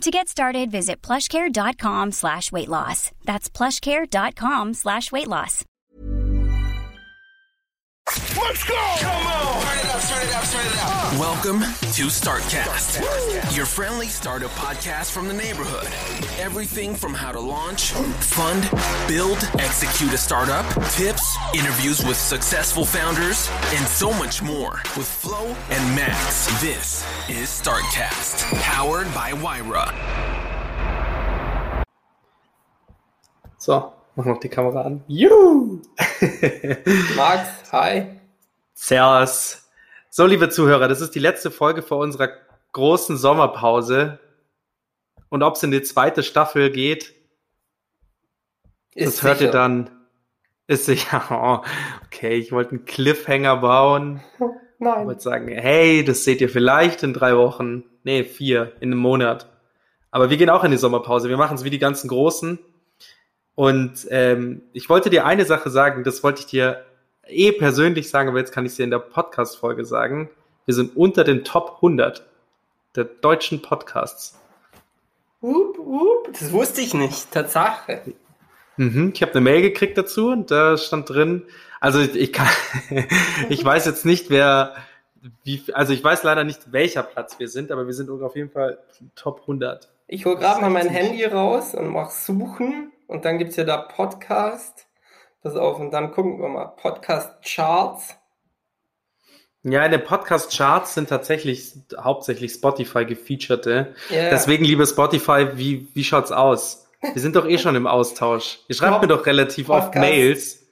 To get started, visit plushcare.com slash weight loss. That's plushcare.com slash weight loss. Let's go! Come on! Turn it up, turn it up, turn it up. Welcome to Startcast, your friendly startup podcast from the neighborhood. Everything from how to launch, fund, build, execute a startup, tips, interviews with successful founders, and so much more with Flo and Max. This is Startcast, powered by Wyra. So, mach noch die Kamera an. Juhu! Max, hi. Servus. So, liebe Zuhörer, das ist die letzte Folge vor unserer großen Sommerpause. Und ob es in die zweite Staffel geht, Ist das hört ihr sicher. dann. Ist sicher. Oh, okay, ich wollte einen Cliffhanger bauen. Ich Nein. wollte sagen, hey, das seht ihr vielleicht in drei Wochen. Nee, vier, in einem Monat. Aber wir gehen auch in die Sommerpause. Wir machen es wie die ganzen Großen. Und ähm, ich wollte dir eine Sache sagen, das wollte ich dir eh persönlich sagen, aber jetzt kann ich es dir in der Podcast-Folge sagen. Wir sind unter den Top 100 der deutschen Podcasts. Wup, wup. Das wusste ich nicht, Tatsache. Mhm, ich habe eine Mail gekriegt dazu und da stand drin, also ich kann, ich weiß jetzt nicht, wer, wie, also ich weiß leider nicht, welcher Platz wir sind, aber wir sind auf jeden Fall Top 100. Ich hole gerade mal mein Handy raus und mach Suchen und dann gibt's ja da Podcast. Pass auf, und dann gucken wir mal. Podcast Charts. Ja, in den Podcast-Charts sind tatsächlich hauptsächlich Spotify gefeaterte. Ja. Deswegen, liebe Spotify, wie, wie schaut's aus? Wir sind doch eh schon im Austausch. Ihr schreibt Top mir doch relativ oft Podcast. Mails.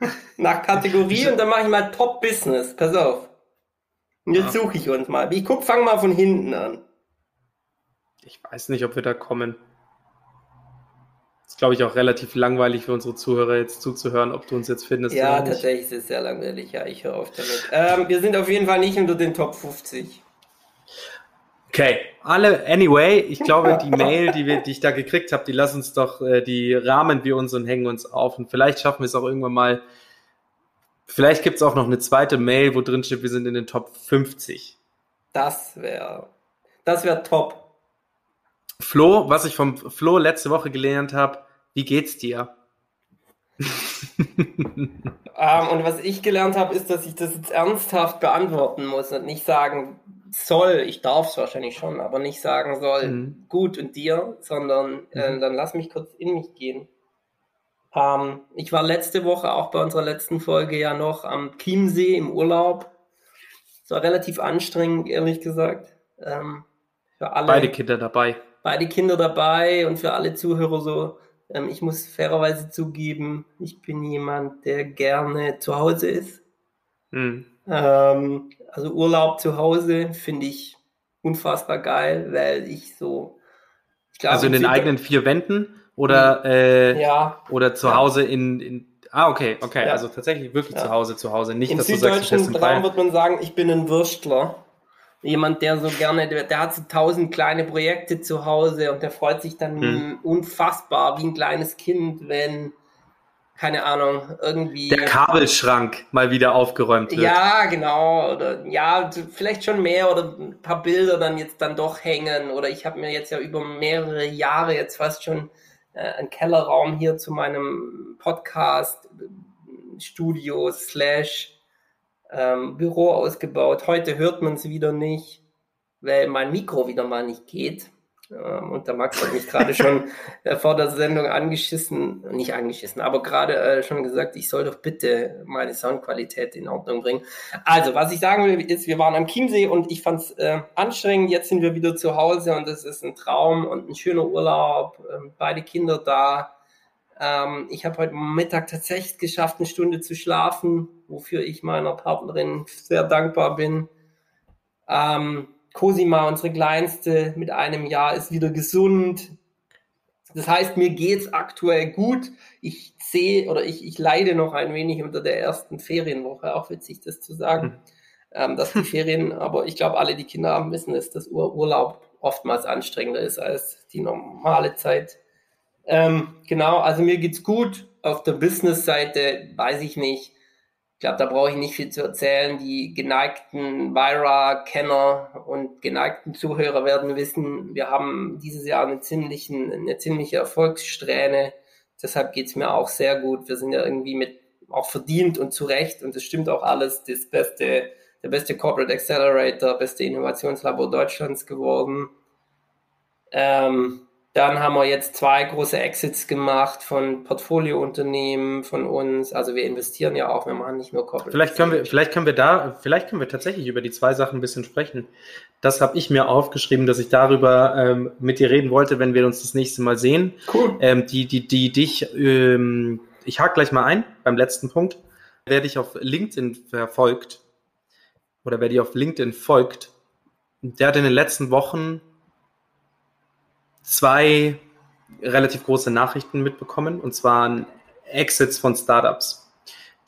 Nach Kategorie und dann mache ich mal Top Business. Pass auf. Und jetzt suche ich uns mal. Ich guck, fang mal von hinten an. Ich weiß nicht, ob wir da kommen. Ist, glaube ich, auch relativ langweilig für unsere Zuhörer jetzt zuzuhören, ob du uns jetzt findest Ja, oder nicht. tatsächlich ist es sehr langweilig. Ja, ich höre auf damit. Ähm, wir sind auf jeden Fall nicht unter den Top 50. Okay, alle, anyway, ich glaube, die Mail, die, wir, die ich da gekriegt habe, die lassen uns doch, äh, die rahmen wir uns und hängen uns auf. Und vielleicht schaffen wir es auch irgendwann mal. Vielleicht gibt es auch noch eine zweite Mail, wo drin steht, wir sind in den Top 50. Das wäre, das wäre top. Flo, was ich vom Flo letzte Woche gelernt habe, wie geht's dir? Ähm, und was ich gelernt habe, ist, dass ich das jetzt ernsthaft beantworten muss und nicht sagen soll, ich darf es wahrscheinlich schon, aber nicht sagen soll, Mhm. gut und dir, sondern äh, dann lass mich kurz in mich gehen. Ähm, ich war letzte Woche auch bei unserer letzten Folge ja noch am Chiemsee im Urlaub. Es war relativ anstrengend, ehrlich gesagt. Ähm, für alle Beide Kinder dabei. Beide Kinder dabei und für alle Zuhörer so. Ähm, ich muss fairerweise zugeben, ich bin jemand, der gerne zu Hause ist. Hm. Ähm, also Urlaub zu Hause finde ich unfassbar geil, weil ich so. Ich glaube, Also in den eigenen vier Wänden oder, äh, Ja, oder zu Ja. Hause in, in. Ah, okay, okay. Ja. Also tatsächlich wirklich Ja. zu Hause, zu Hause. Nicht, im dass du sagst, süddeutschen Raum wird man sagen, ich bin ein Würstler. Jemand, der so gerne, der, der hat so tausend kleine Projekte zu Hause und der freut sich dann Hm. unfassbar wie ein kleines Kind, wenn, keine Ahnung, irgendwie. Der Kabelschrank mal wieder aufgeräumt wird. Ja, genau. Oder ja, vielleicht schon mehr oder ein paar Bilder dann jetzt dann doch hängen. Oder ich habe mir jetzt ja über mehrere Jahre jetzt fast schon äh, einen Kellerraum hier zu meinem Podcast Studio slash ähm, Büro ausgebaut. Heute hört man es wieder nicht, weil mein Mikro wieder mal nicht geht. Ähm, und der Max hat mich gerade schon äh, vor der Sendung angeschissen, nicht angeschissen, aber gerade äh, schon gesagt, ich soll doch bitte meine Soundqualität in Ordnung bringen. Also, was ich sagen will, ist, wir waren am Chiemsee und ich fand es äh, anstrengend. Jetzt sind wir wieder zu Hause und es ist ein Traum und ein schöner Urlaub. Ähm, beide Kinder da. Ähm, ich habe heute Mittag tatsächlich geschafft, eine Stunde zu schlafen, wofür ich meiner Partnerin sehr dankbar bin. Ähm, Cosima, unsere Kleinste mit einem Jahr, ist wieder gesund. Das heißt, mir geht's aktuell gut. Ich sehe oder ich, ich leide noch ein wenig unter der ersten Ferienwoche, auch witzig das zu sagen, hm. ähm, dass die Ferien, aber ich glaube, alle, die Kinder haben, wissen es, dass Ur Urlaub oftmals anstrengender ist als die normale Zeit. Ähm, genau, also mir geht's gut. Auf der Business-Seite weiß ich nicht glaube, da brauche ich nicht viel zu erzählen. Die geneigten Vira-Kenner und geneigten Zuhörer werden wissen, wir haben dieses Jahr eine, ziemlichen, eine ziemliche Erfolgssträhne. Deshalb geht es mir auch sehr gut. Wir sind ja irgendwie mit auch verdient und zu Recht und das stimmt auch alles, das beste, der beste Corporate Accelerator, beste Innovationslabor Deutschlands geworden. Ähm, dann haben wir jetzt zwei große Exits gemacht von Portfoliounternehmen von uns. Also wir investieren ja auch, wir machen nicht nur Corporate. Vielleicht können wir, vielleicht können wir da, vielleicht können wir tatsächlich über die zwei Sachen ein bisschen sprechen. Das habe ich mir aufgeschrieben, dass ich darüber ähm, mit dir reden wollte, wenn wir uns das nächste Mal sehen. Cool. Ähm, die, die, die dich, ähm, ich hake gleich mal ein beim letzten Punkt. Wer dich auf LinkedIn verfolgt oder wer dir auf LinkedIn folgt, der hat in den letzten Wochen zwei relativ große Nachrichten mitbekommen, und zwar Exits von Startups,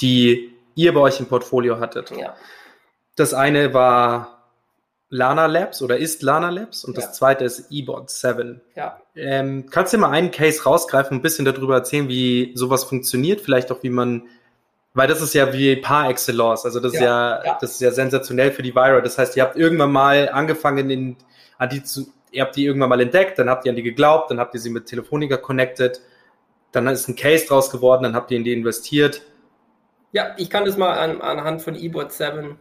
die ihr bei euch im Portfolio hattet. Ja. Das eine war Lana Labs oder ist Lana Labs und ja. das zweite ist eBot 7. Ja. Ähm, kannst du dir mal einen Case rausgreifen und ein bisschen darüber erzählen, wie sowas funktioniert, vielleicht auch wie man, weil das ist ja wie par excellence, also das ja. ist ja, ja, das ist ja sensationell für die Vira. Das heißt, ihr habt irgendwann mal angefangen, in, an die zu, ihr habt die irgendwann mal entdeckt, dann habt ihr an die geglaubt, dann habt ihr sie mit Telefonica connected, dann ist ein Case draus geworden, dann habt ihr in die investiert. Ja, ich kann das mal an, anhand von eBot 7,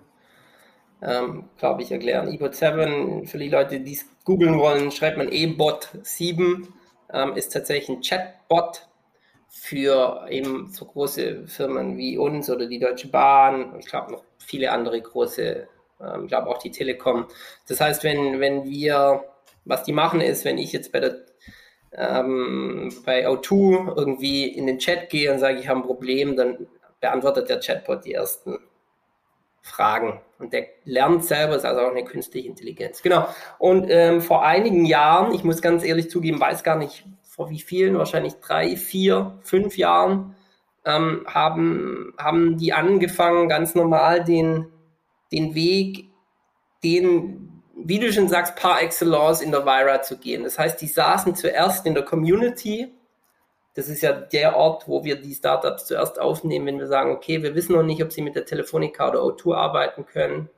ähm, glaube ich, erklären. eBot 7, für die Leute, die es googeln wollen, schreibt man eBot 7, ähm, ist tatsächlich ein Chatbot für eben so große Firmen wie uns oder die Deutsche Bahn, ich glaube noch viele andere große, ähm, ich glaube auch die Telekom. Das heißt, wenn, wenn wir was die machen ist, wenn ich jetzt bei der ähm, bei O2 irgendwie in den Chat gehe und sage, ich habe ein Problem, dann beantwortet der Chatbot die ersten Fragen. Und der lernt selber, ist also auch eine künstliche Intelligenz. Genau. Und ähm, vor einigen Jahren, ich muss ganz ehrlich zugeben, weiß gar nicht vor wie vielen, wahrscheinlich drei, vier, fünf Jahren, ähm, haben, haben die angefangen, ganz normal den, den Weg, den wie du schon sagst, par excellence in der Vira zu gehen. Das heißt, die saßen zuerst in der Community. Das ist ja der Ort, wo wir die Startups zuerst aufnehmen, wenn wir sagen, okay, wir wissen noch nicht, ob sie mit der Telefonica oder O2 arbeiten können.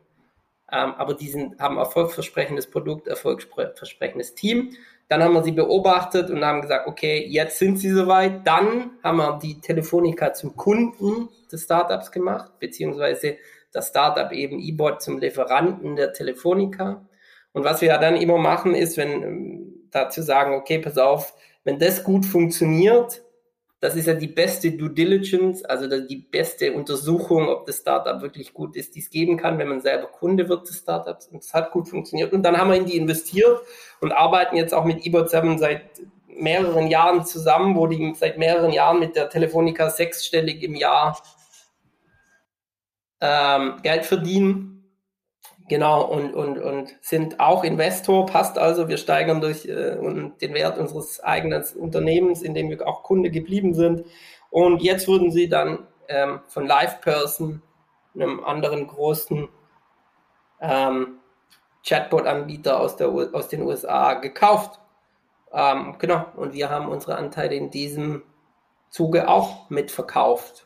Ähm, aber die sind, haben erfolgsversprechendes Produkt, erfolgsversprechendes Team. Dann haben wir sie beobachtet und haben gesagt, okay, jetzt sind sie soweit. Dann haben wir die Telefonica zum Kunden des Startups gemacht, beziehungsweise das Startup eben eBot zum Lieferanten der Telefonica. Und was wir dann immer machen, ist, wenn ähm, dazu sagen, okay, pass auf, wenn das gut funktioniert, das ist ja die beste Due Diligence, also die beste Untersuchung, ob das Startup wirklich gut ist, die es geben kann, wenn man selber Kunde wird des Startups. Und es hat gut funktioniert. Und dann haben wir in die investiert und arbeiten jetzt auch mit eBot 7 seit mehreren Jahren zusammen, wo die seit mehreren Jahren mit der Telefonica sechsstellig im Jahr ähm, Geld verdienen. Genau, und, und, und sind auch Investor, passt also. Wir steigern durch äh, den Wert unseres eigenen Unternehmens, in dem wir auch Kunde geblieben sind. Und jetzt wurden sie dann ähm, von LivePerson, einem anderen großen ähm, Chatbot-Anbieter aus, aus den USA, gekauft. Ähm, genau, und wir haben unsere Anteile in diesem Zuge auch mitverkauft.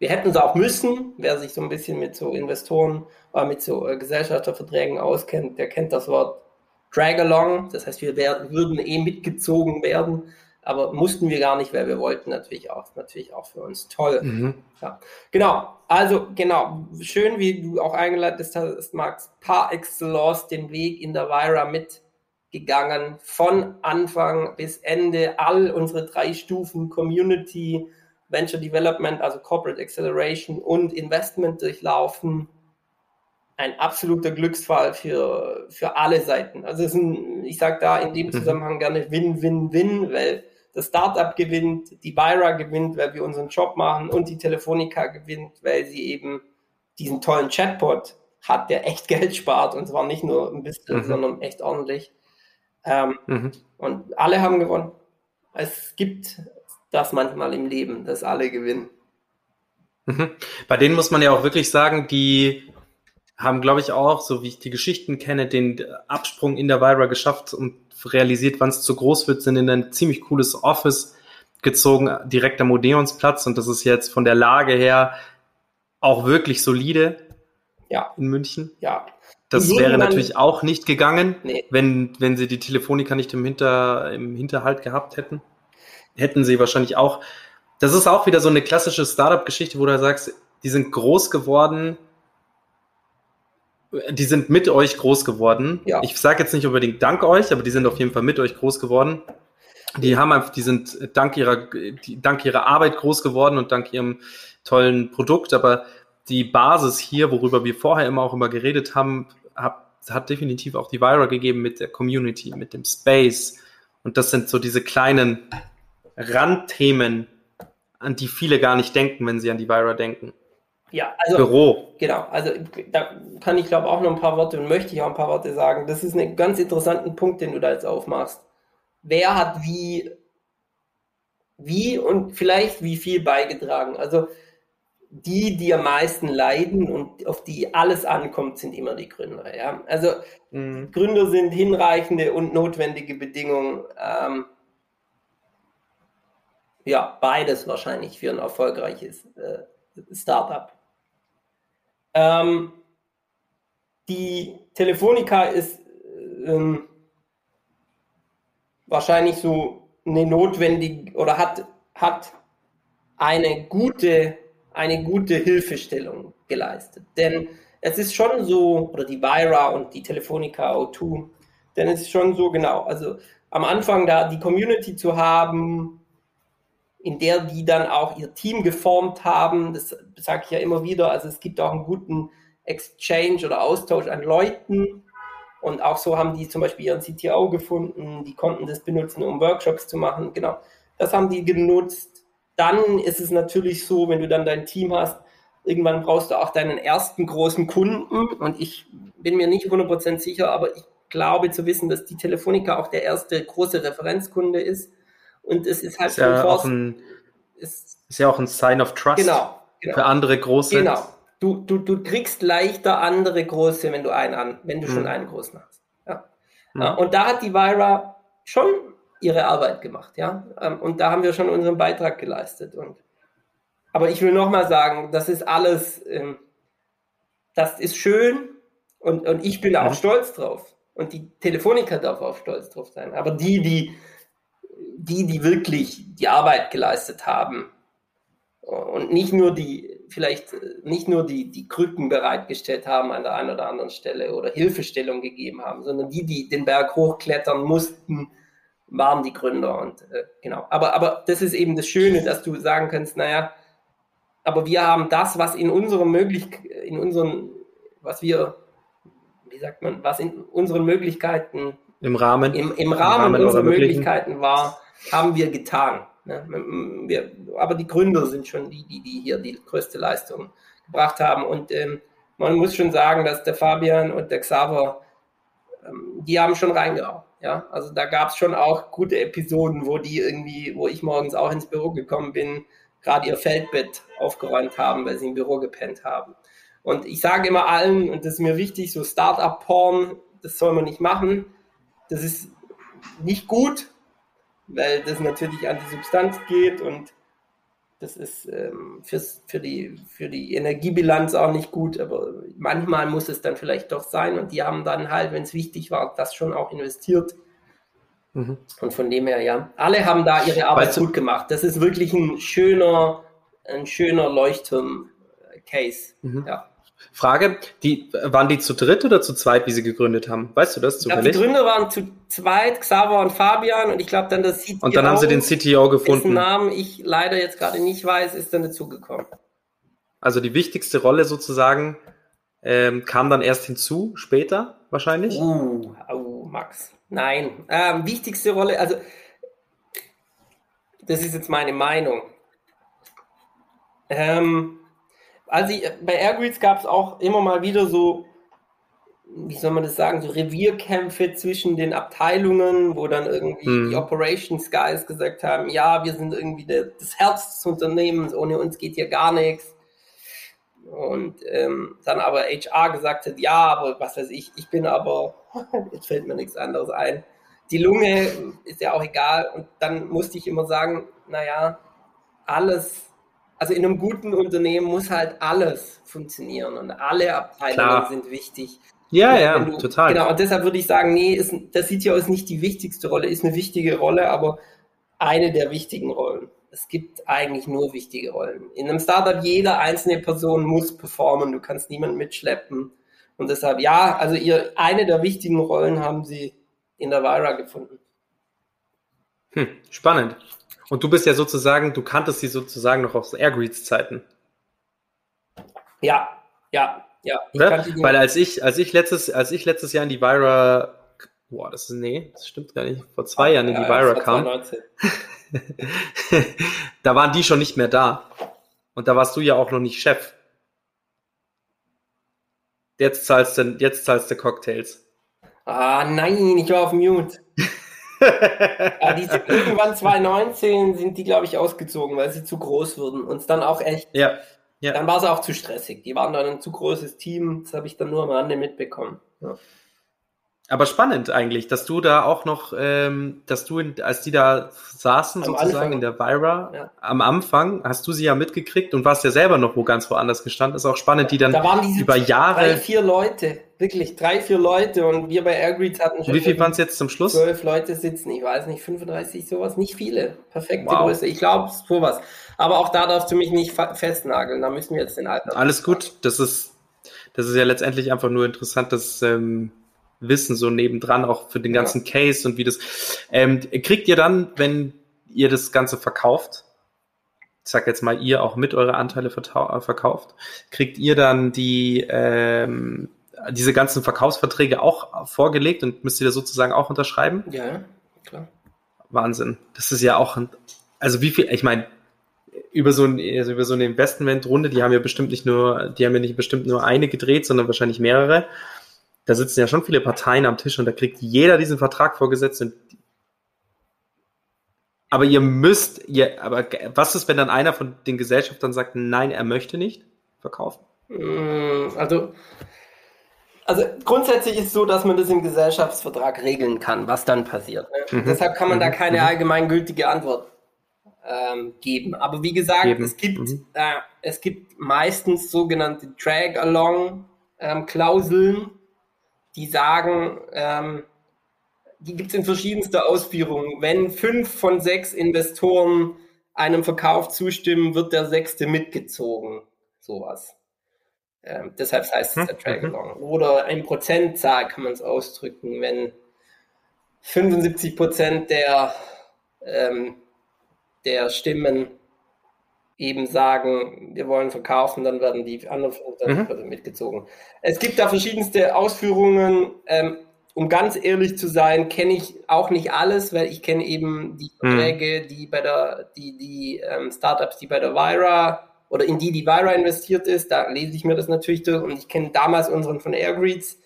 Wir hätten es auch müssen. Wer sich so ein bisschen mit so Investoren, äh, mit so äh, Gesellschafterverträgen auskennt, der kennt das Wort Drag-along. Das heißt, wir werden, würden eh mitgezogen werden, aber mussten wir gar nicht, weil wir wollten natürlich auch, natürlich auch für uns toll. Mhm. Ja. Genau. Also, genau. Schön, wie du auch eingeleitet hast, Max, par excellence den Weg in der Vira mitgegangen. Von Anfang bis Ende all unsere drei Stufen Community, Venture Development, also Corporate Acceleration und Investment durchlaufen. Ein absoluter Glücksfall für, für alle Seiten. Also es ist ein, ich sage da in dem mhm. Zusammenhang gerne Win-Win-Win, weil das Startup gewinnt, die Vira gewinnt, weil wir unseren Job machen und die Telefonica gewinnt, weil sie eben diesen tollen Chatbot hat, der echt Geld spart und zwar nicht nur ein bisschen, mhm. sondern echt ordentlich. Ähm, mhm. Und alle haben gewonnen. es gibt das manchmal im Leben, dass alle gewinnen. Mhm. Bei denen muss man ja auch wirklich sagen, die haben, glaube ich, auch, so wie ich die Geschichten kenne, den Absprung in der Vira geschafft und realisiert, wann es zu groß wird, sind in ein ziemlich cooles Office gezogen, direkt am Odeonsplatz. Und das ist jetzt von der Lage her auch wirklich solide Ja, in München. ja. Das Die wäre natürlich auch nicht gegangen, Nee. wenn, wenn sie die Telefonica nicht im, Hinter, im Hinterhalt gehabt hätten. Hätten sie wahrscheinlich auch. Das ist auch wieder so eine klassische Startup-Geschichte, wo du sagst, die sind groß geworden, die sind mit euch groß geworden. Ja. Ich sage jetzt nicht unbedingt dank euch, aber die sind auf jeden Fall mit euch groß geworden. Die haben einfach, die sind dank ihrer, dank ihrer Arbeit groß geworden und dank ihrem tollen Produkt, aber die Basis hier, worüber wir vorher immer auch immer geredet haben, hat, hat definitiv auch die Vira gegeben mit der Community, mit dem Space. Und das sind so diese kleinen Randthemen, an die viele gar nicht denken, wenn sie an die Vira denken. Ja, also Büro. Genau, also da kann ich glaube auch noch ein paar Worte und möchte ich auch ein paar Worte sagen. Das ist ein ganz interessanten Punkt, den du da jetzt aufmachst. Wer hat wie, wie und vielleicht wie viel beigetragen? Also die, die am meisten leiden und auf die alles ankommt, sind immer die Gründer. Ja? Also Mhm. Gründer sind hinreichende und notwendige Bedingungen. Ähm, ja, beides wahrscheinlich für ein erfolgreiches äh, Startup. Ähm, die Telefonica ist ähm, wahrscheinlich so eine notwendige oder hat, hat eine gute, eine gute Hilfestellung geleistet. Denn es ist schon so, oder die Vira und die Telefonica O2, denn es ist schon so genau, also am Anfang da die Community zu haben, in der die dann auch ihr Team geformt haben, das sage ich ja immer wieder, also es gibt auch einen guten Exchange oder Austausch an Leuten. Und auch so haben die zum Beispiel ihren CTO gefunden, die konnten das benutzen, um Workshops zu machen, genau, das haben die genutzt. Dann ist es natürlich so, wenn du dann dein Team hast, irgendwann brauchst du auch deinen ersten großen Kunden. Und ich bin mir nicht 100% sicher, aber ich glaube zu wissen, dass die Telefonica auch der erste große Referenzkunde ist und es ist halt Ist ja, schon auch ein, ist, ist ja auch ein Sign of Trust genau, genau. für andere große. Genau. Du, du, du kriegst leichter andere große, wenn du einen an, wenn du schon Mhm. einen großen hast. Ja. Ja, und da hat die Vira schon ihre Arbeit gemacht, ja. Ähm, Und da haben wir schon unseren Beitrag geleistet. Und, aber ich will nochmal sagen, das ist alles, ähm, das ist schön und, und ich bin auch Mhm. stolz drauf. Und die Telefonica darf auch stolz drauf sein. Aber die, die, die, die wirklich die Arbeit geleistet haben, und nicht nur die, vielleicht äh, nicht nur die, die Krücken bereitgestellt haben an der einen oder anderen Stelle oder Hilfestellung gegeben haben, sondern die, die den Berg hochklettern mussten, waren die Gründer und äh, genau. Aber, aber das ist eben das Schöne, dass du sagen kannst, naja, aber wir haben das, was in unserem möglich, in unseren, was wir, wie sagt man, was in unseren Möglichkeiten Im Rahmen. im, im Rahmen, Rahmen unserer Möglichkeiten war, haben wir getan. Ne? Wir, aber die Gründer sind schon die, die, die hier die größte Leistung gebracht haben. Und ähm, man muss schon sagen, dass der Fabian und der Xaver, ähm, die haben schon reingehauen. Ja, also da gab es schon auch gute Episoden, wo die irgendwie, wo ich morgens auch ins Büro gekommen bin, gerade ihr Feldbett aufgeräumt haben, weil sie im Büro gepennt haben. Und ich sage immer allen, und das ist mir wichtig, so Startup-Porn, das soll man nicht machen. Das ist nicht gut, weil das natürlich an die Substanz geht und das ist ähm, fürs, für, die, für die Energiebilanz auch nicht gut, aber manchmal muss es dann vielleicht doch sein und die haben dann halt, wenn es wichtig war, das schon auch investiert. Mhm. Und von dem her, ja, alle haben da ihre Arbeit Weißt du- gut gemacht. Das ist wirklich ein schöner, ein schöner Leuchtturm-Case. Mhm. Ja. Frage, die, waren die zu dritt oder zu zweit, wie sie gegründet haben? Weißt du das Ich glaube, die zufällig? Gründer waren zu zweit, Xaver und Fabian, und ich glaube dann das CTO, Und dann haben sie den CTO dessen gefunden. Namen ich leider jetzt gerade nicht weiß, ist dann dazugekommen. Also die wichtigste Rolle sozusagen ähm, kam dann erst hinzu, später wahrscheinlich. Uh, au, Max. Nein. Ähm, wichtigste Rolle, also das ist jetzt meine Meinung. Ähm, also bei Airgrids gab es auch immer mal wieder so wie soll man das sagen, so Revierkämpfe zwischen den Abteilungen, wo dann irgendwie Mhm. die Operations Guys gesagt haben, ja, wir sind irgendwie der, das Herz des Unternehmens, ohne uns geht hier gar nichts. Und ähm, dann aber HR gesagt hat, ja, aber was weiß ich, ich bin aber, jetzt fällt mir nichts anderes ein. Die Lunge ist ja auch egal. Und dann musste ich immer sagen, naja, alles, also in einem guten Unternehmen muss halt alles funktionieren und alle Abteilungen Klar. sind wichtig. Ja, Und ja, du- total. Genau, und deshalb würde ich sagen, nee, ist, das sieht ja aus nicht die wichtigste Rolle, ist eine wichtige Rolle, aber eine der wichtigen Rollen. Es gibt eigentlich nur wichtige Rollen. In einem Startup, jede einzelne Person muss performen, du kannst niemanden mitschleppen. Und deshalb, ja, also ihr, eine der wichtigen Rollen haben sie in der Vira gefunden. Hm, spannend. Und du bist ja sozusagen, du kanntest sie sozusagen noch aus Airgreets Zeiten, Ja, ja, ja. Die- Weil als ich, als ich letztes, als ich letztes Jahr in die Vira, boah, das ist, nee, das stimmt gar nicht, vor zwei Jahren in die Ja, ja, Vira kam, 2019. da waren die schon nicht mehr da. Und da warst du ja auch noch nicht Chef. Jetzt zahlst du, jetzt zahlst du Cocktails. Ah, nein, ich war auf Mute. Ah, die sind irgendwann 2019 sind die, glaube ich, ausgezogen, weil sie zu groß wurden. Und dann auch echt, Ja, ja. dann war es auch zu stressig. Die waren dann ein zu großes Team. Das habe ich dann nur am Rande mitbekommen. Ja. Aber spannend eigentlich, dass du da auch noch, ähm, dass du, in, als die da saßen, Am sozusagen Anfang. in der Vira, Ja. am Anfang, hast du sie ja mitgekriegt und warst ja selber noch wo ganz woanders gestanden. Ist auch spannend, die dann Da waren diese über drei, Jahre. vier Leute. Wirklich, drei, vier Leute. Und wir bei Airgreets hatten schon Wie viel waren es jetzt zum Schluss? zwölf Leute sitzen. Ich weiß nicht, 35, sowas. Nicht viele. Perfekte Wow. Größe. Ich glaube, sowas. Aber auch da darfst du mich nicht festnageln. Da müssen wir jetzt den Alter. Alles gut. Das ist, das ist ja letztendlich einfach nur interessantes ähm, Wissen so nebendran, auch für den Ja. ganzen Case und wie das. Ähm, kriegt ihr dann, wenn ihr das Ganze verkauft, ich sag jetzt mal, ihr auch mit eure Anteile verkauft, kriegt ihr dann die ähm, diese ganzen Verkaufsverträge auch vorgelegt und müsst ihr da sozusagen auch unterschreiben? Ja, klar. Wahnsinn. Das ist ja auch, ein, also wie viel, ich meine, über so, ein, also über so eine Investmentrunde, die haben ja bestimmt nicht nur, die haben ja nicht bestimmt nur eine gedreht, sondern wahrscheinlich mehrere. Da sitzen ja schon viele Parteien am Tisch und da kriegt jeder diesen Vertrag vorgesetzt und aber ihr müsst, ihr, aber was ist, wenn dann einer von den Gesellschaftern sagt, nein, er möchte nicht verkaufen? Mm, Also, also grundsätzlich ist es so, dass man das im Gesellschaftsvertrag regeln kann, was dann passiert. Ne? Mhm. Deshalb kann man da Mhm. keine Mhm. allgemeingültige Antwort ähm, geben. Aber wie gesagt, Geben. es gibt Mhm. äh, es gibt meistens sogenannte Drag-along-Klauseln, die sagen, ähm, die gibt es in verschiedenster Ausführung. Wenn fünf von sechs Investoren einem Verkauf zustimmen, wird der sechste mitgezogen. Sowas. Ähm, deshalb heißt es der Mhm. Drag Along. Oder in Prozentzahl kann man es ausdrücken, wenn 75 Prozent der, ähm, der Stimmen eben sagen, wir wollen verkaufen, dann werden die anderen 25 Mhm. mitgezogen. Es gibt da verschiedenste Ausführungen. Ähm, um ganz ehrlich zu sein, kenne ich auch nicht alles, weil ich kenne eben die Mhm. Verträge, die bei der, die, die ähm, Startups, die bei der Vira oder in die die Vira investiert ist, da lese ich mir das natürlich durch und ich kenne damals unseren von Airgreets.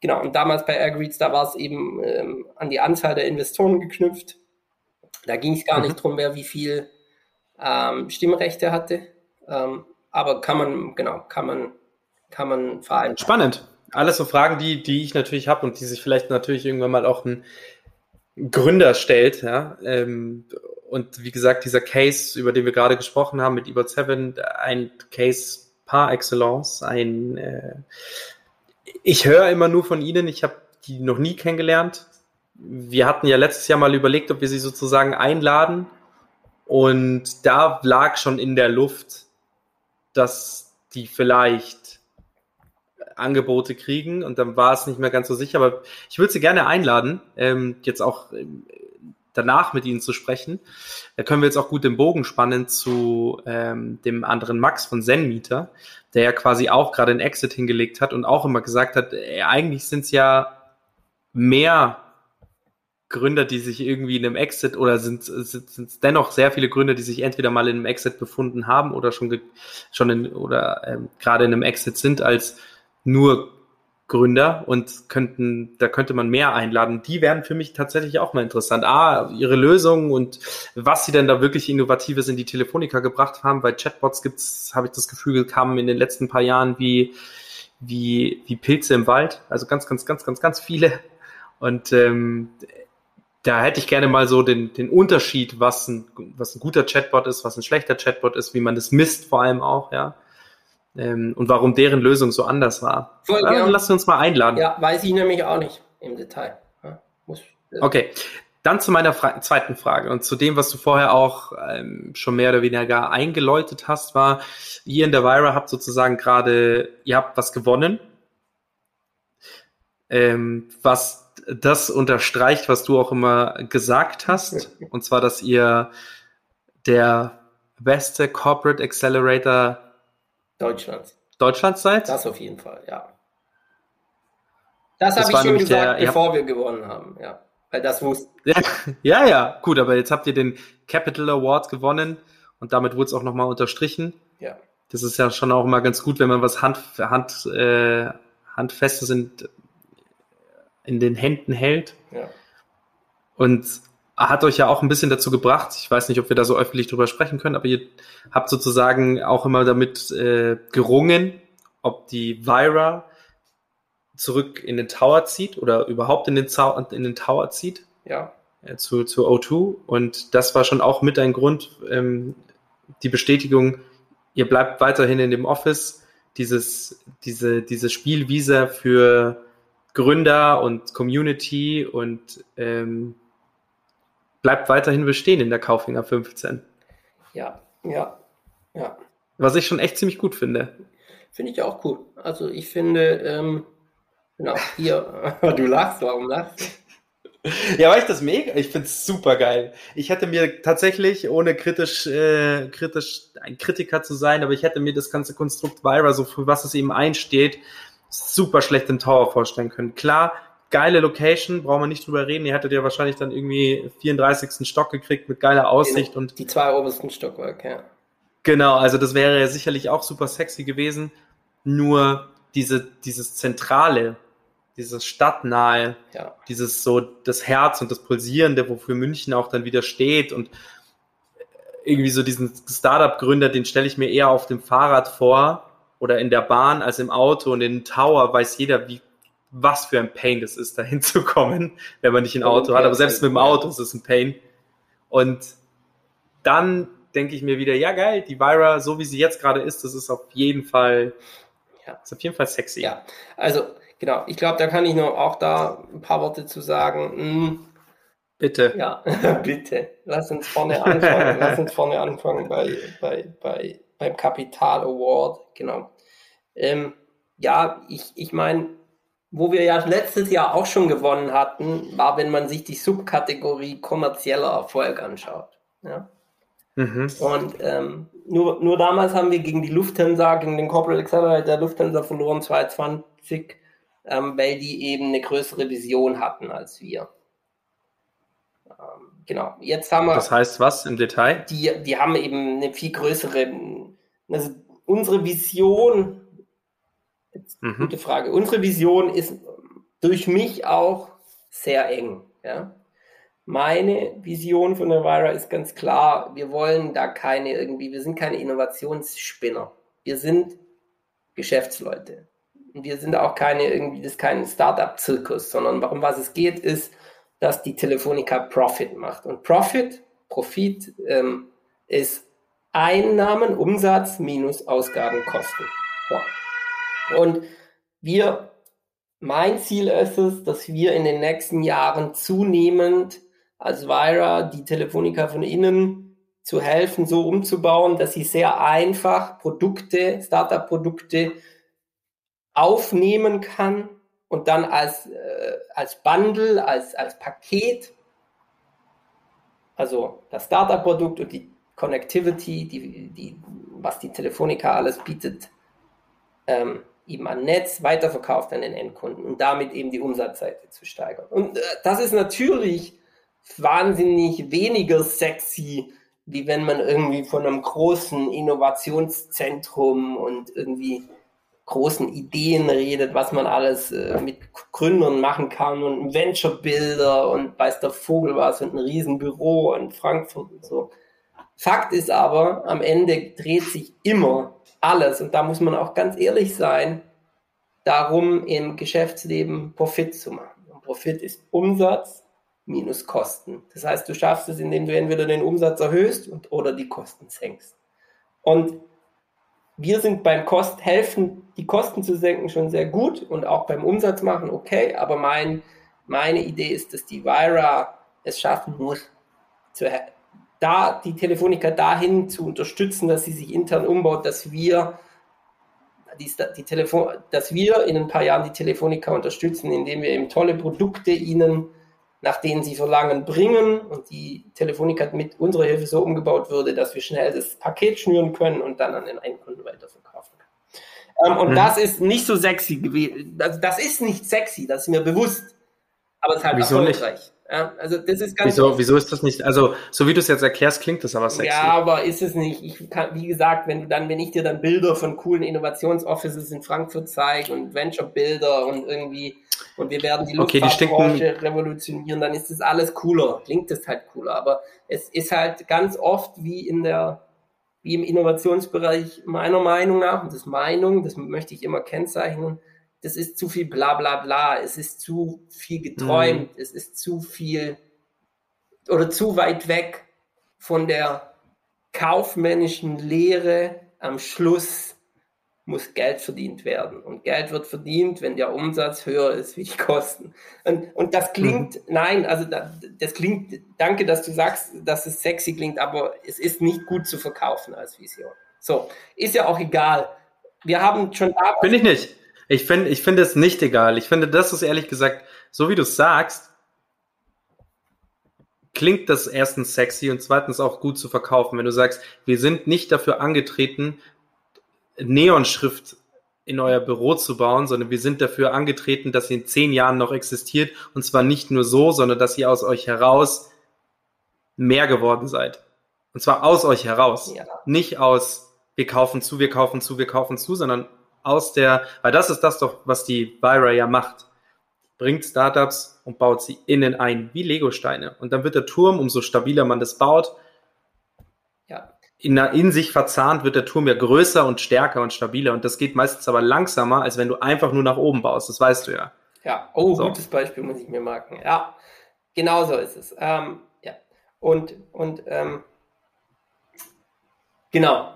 Genau, und damals bei Airgreets, da war es eben ähm, an die Anzahl der Investoren geknüpft. Da ging es gar Mhm. nicht drum, wer wie viel ähm, Stimmrechte hatte. Ähm, aber kann man, genau, kann man, kann man vereinbaren. Spannend. Alles so Fragen, die, die ich natürlich habe und die sich vielleicht natürlich irgendwann mal auch ein Gründer stellt, ja. Ähm, und wie gesagt, dieser Case, über den wir gerade gesprochen haben mit Ebert Seven, ein Case par excellence, ein äh, ich höre immer nur von Ihnen, ich habe die noch nie kennengelernt. Wir hatten ja letztes Jahr mal überlegt, ob wir sie sozusagen einladen. Und da lag schon in der Luft, dass die vielleicht Angebote kriegen und dann war es nicht mehr ganz so sicher. Aber ich würde sie gerne einladen, ähm, jetzt auch ähm, danach mit Ihnen zu sprechen. Da können wir jetzt auch gut den Bogen spannen zu ähm, dem anderen Max von Zenmeter, der ja quasi auch gerade einen Exit hingelegt hat und auch immer gesagt hat, äh, eigentlich sind es ja mehr Gründer, die sich irgendwie in einem Exit oder sind es dennoch sehr viele Gründer, die sich entweder mal in einem Exit befunden haben oder schon schon in oder ähm, gerade in einem Exit sind, als nur Gründer und könnten, da könnte man mehr einladen. Die wären für mich tatsächlich auch mal interessant. A, ihre Lösungen und was sie denn da wirklich Innovatives in die Telefonica gebracht haben. Bei Chatbots gibt's, habe ich das Gefühl, kamen in den letzten paar Jahren wie, wie, wie Pilze im Wald. Also ganz, ganz, ganz, ganz, ganz viele. Und ähm, da hätte ich gerne mal so den, den Unterschied, was ein, was ein guter Chatbot ist, was ein schlechter Chatbot ist, wie man das misst vor allem auch, ja ähm, und warum deren Lösung so anders war. Voll, ja, Lass uns mal einladen. Ja, weiß ich nämlich auch nicht im Detail. Ja, muss, äh okay. Dann zu meiner Fra zweiten Frage und zu dem, was du vorher auch ähm, schon mehr oder weniger eingeläutet hast, war, ihr in der Vira habt sozusagen gerade, ihr habt was gewonnen, ähm, was das unterstreicht, was du auch immer gesagt hast, und zwar, dass ihr der beste Corporate Accelerator Deutschlands. Deutschlands seid? Das auf jeden Fall, ja. Das, das habe ich schon gesagt, der, bevor ja. wir gewonnen haben, ja. Weil das wusste. Ja, ja, ja, gut, aber jetzt habt ihr den Capital Award gewonnen und damit wurde es auch nochmal unterstrichen. Ja. Das ist ja schon auch immer ganz gut, wenn man was Hand, Hand, äh, Handfestes in, in den Händen hält. Ja. Und hat euch ja auch ein bisschen dazu gebracht, ich weiß nicht, ob wir da so öffentlich drüber sprechen können, aber ihr habt sozusagen auch immer damit äh, gerungen, ob die Vira zurück in den Tower zieht oder überhaupt in den, Zau in den Tower zieht. Ja. Äh, zu, zu O2. Und das war schon auch mit ein Grund, ähm, die Bestätigung, ihr bleibt weiterhin in dem Office, dieses, diese, diese Spielvisa für Gründer und Community und ähm, bleibt weiterhin bestehen in der Kaufinger 15. Ja, ja, ja. Was ich schon echt ziemlich gut finde. Finde ich auch cool. Also ich finde, ähm, genau, hier, du lachst, warum lachst du? Ja, weil ich das mega, ich finde es super geil. Ich hätte mir tatsächlich, ohne kritisch, äh, kritisch ein Kritiker zu sein, aber ich hätte mir das ganze Konstrukt Vira, so für was es eben einsteht, super schlecht im Tower vorstellen können. Klar, geile Location, brauchen wir nicht drüber reden. Ihr hattet ja wahrscheinlich dann irgendwie 34. Stock gekriegt mit geiler Aussicht und. Die zwei obersten Stockwerke, ja. Genau, also das wäre ja sicherlich auch super sexy gewesen. Nur diese, dieses Zentrale, dieses Stadtnahe, ja. dieses so das Herz und das Pulsierende, wofür München auch dann wieder steht und irgendwie so diesen Startup-Gründer, den stelle ich mir eher auf dem Fahrrad vor oder in der Bahn als im Auto und in Tower weiß jeder, wie was für ein Pain das ist, da hinzukommen, wenn man nicht ein Auto hat. Aber selbst mit dem Auto ist es ein Pain. Und dann denke ich mir wieder, ja geil, die Vira, so wie sie jetzt gerade ist, das ist auf jeden Fall, ja, ist auf jeden Fall sexy. Ja, also genau, ich glaube, da kann ich noch auch da ein paar Worte zu sagen. Hm, bitte. Ja, bitte. Lass uns vorne anfangen. Lass uns vorne anfangen bei, bei, bei, beim Kapital Award. Genau. Ähm, ja, ich, ich meine, wo wir ja letztes Jahr auch schon gewonnen hatten, war, wenn man sich die Subkategorie kommerzieller Erfolg anschaut. Ja? Mhm. Und ähm, nur, nur damals haben wir gegen die Lufthansa, gegen den Corporate Accelerator der Lufthansa verloren 2020, ähm, weil die eben eine größere Vision hatten als wir. Ähm, genau, jetzt haben wir. Das heißt was im Detail? Die, die haben eben eine viel größere. Also unsere Vision mhm. gute Frage. Unsere Vision ist durch mich auch sehr eng. Ja? Meine Vision von der Vira ist ganz klar, wir wollen da keine irgendwie, wir sind keine Innovationsspinner. Wir sind Geschäftsleute. Und wir sind auch keine irgendwie, das ist kein Startup-Zirkus, sondern warum was es geht, ist, dass die Telefonica Profit macht. Und Profit, Profit ähm, ist Einnahmen, Umsatz minus Ausgaben, Kosten. Und wir, mein Ziel ist es, dass wir in den nächsten Jahren zunehmend als Vira die Telefonica von innen zu helfen, so umzubauen, dass sie sehr einfach Produkte, Startup-Produkte aufnehmen kann und dann als, äh, als Bundle, als, als Paket, also das Startup-Produkt und die Connectivity, die, die, was die Telefonica alles bietet, ähm, eben an Netz weiterverkauft an den Endkunden und damit eben die Umsatzseite zu steigern. Und äh, das ist natürlich wahnsinnig weniger sexy, wie wenn man irgendwie von einem großen Innovationszentrum und irgendwie großen Ideen redet, was man alles äh, mit Gründern machen kann und ein Venture-Builder und weiß der Vogel was und ein Riesenbüro in Frankfurt und so. Fakt ist aber, am Ende dreht sich immer alles und da muss man auch ganz ehrlich sein, darum im Geschäftsleben Profit zu machen. Und Profit ist Umsatz minus Kosten. Das heißt, du schaffst es, indem du entweder den Umsatz erhöhst und, oder die Kosten senkst. Und wir sind beim Kost helfen, die Kosten zu senken, schon sehr gut und auch beim Umsatz machen, okay. Aber mein, meine Idee ist, dass die Vira es schaffen muss, zu, da die Telefonica dahin zu unterstützen, dass sie sich intern umbaut, dass wir die, die Telefon, dass wir in ein paar Jahren die Telefonica unterstützen, indem wir eben tolle Produkte ihnen nach denen sie verlangen, bringen und die Telefonica mit unserer Hilfe so umgebaut würde, dass wir schnell das Paket schnüren können und dann an den Endkunden weiterverkaufen können. Ähm, und mhm. das ist nicht so sexy gewesen. Also das ist nicht sexy, das ist mir bewusst, aber es ist halt Wieso erfolgreich. Nicht? Also das ist ganz wieso, wieso ist das nicht, also so wie du es jetzt erklärst, klingt das aber sexy. Ja, aber ist es nicht. Ich kann, wie gesagt, wenn du dann, wenn ich dir dann Bilder von coolen Innovationsoffices in Frankfurt zeige und Venture-Bilder und irgendwie und wir werden die Luftfahrtbranche okay, revolutionieren, dann ist das alles cooler, klingt das halt cooler. Aber es ist halt ganz oft wie in der, wie im Innovationsbereich meiner Meinung nach, und das ist Meinung, das möchte ich immer kennzeichnen, das ist zu viel bla bla bla, es ist zu viel geträumt, mhm. es ist zu viel oder zu weit weg von der kaufmännischen Lehre am Schluss muss Geld verdient werden. Und Geld wird verdient, wenn der Umsatz höher ist wie die Kosten. Und, und das klingt, mhm. nein, also das, das klingt, danke, dass du sagst, dass es sexy klingt, aber es ist nicht gut zu verkaufen als Vision. So, ist ja auch egal. Wir haben schon. Finde ich nicht. Ich finde, ich finde es nicht egal. Ich finde, das ist ehrlich gesagt, so wie du es sagst, klingt das erstens sexy und zweitens auch gut zu verkaufen. Wenn du sagst, wir sind nicht dafür angetreten, Neonschrift in euer Büro zu bauen, sondern wir sind dafür angetreten, dass sie in zehn Jahren noch existiert. Und zwar nicht nur so, sondern dass ihr aus euch heraus mehr geworden seid. Und zwar aus euch heraus. Ja. Nicht aus, wir kaufen zu, wir kaufen zu, wir kaufen zu, sondern aus der, weil das ist das doch, was die Vira ja macht. Bringt Startups und baut sie innen ein, wie Lego-Steine. Und dann wird der Turm, umso stabiler man das baut, in, in sich verzahnt wird der Turm ja größer und stärker und stabiler. Und das geht meistens aber langsamer, als wenn du einfach nur nach oben baust. Das weißt du ja. Ja, oh, so. gutes Beispiel muss ich mir merken. Ja, genau so ist es. Ähm, ja. Und, und ähm, genau.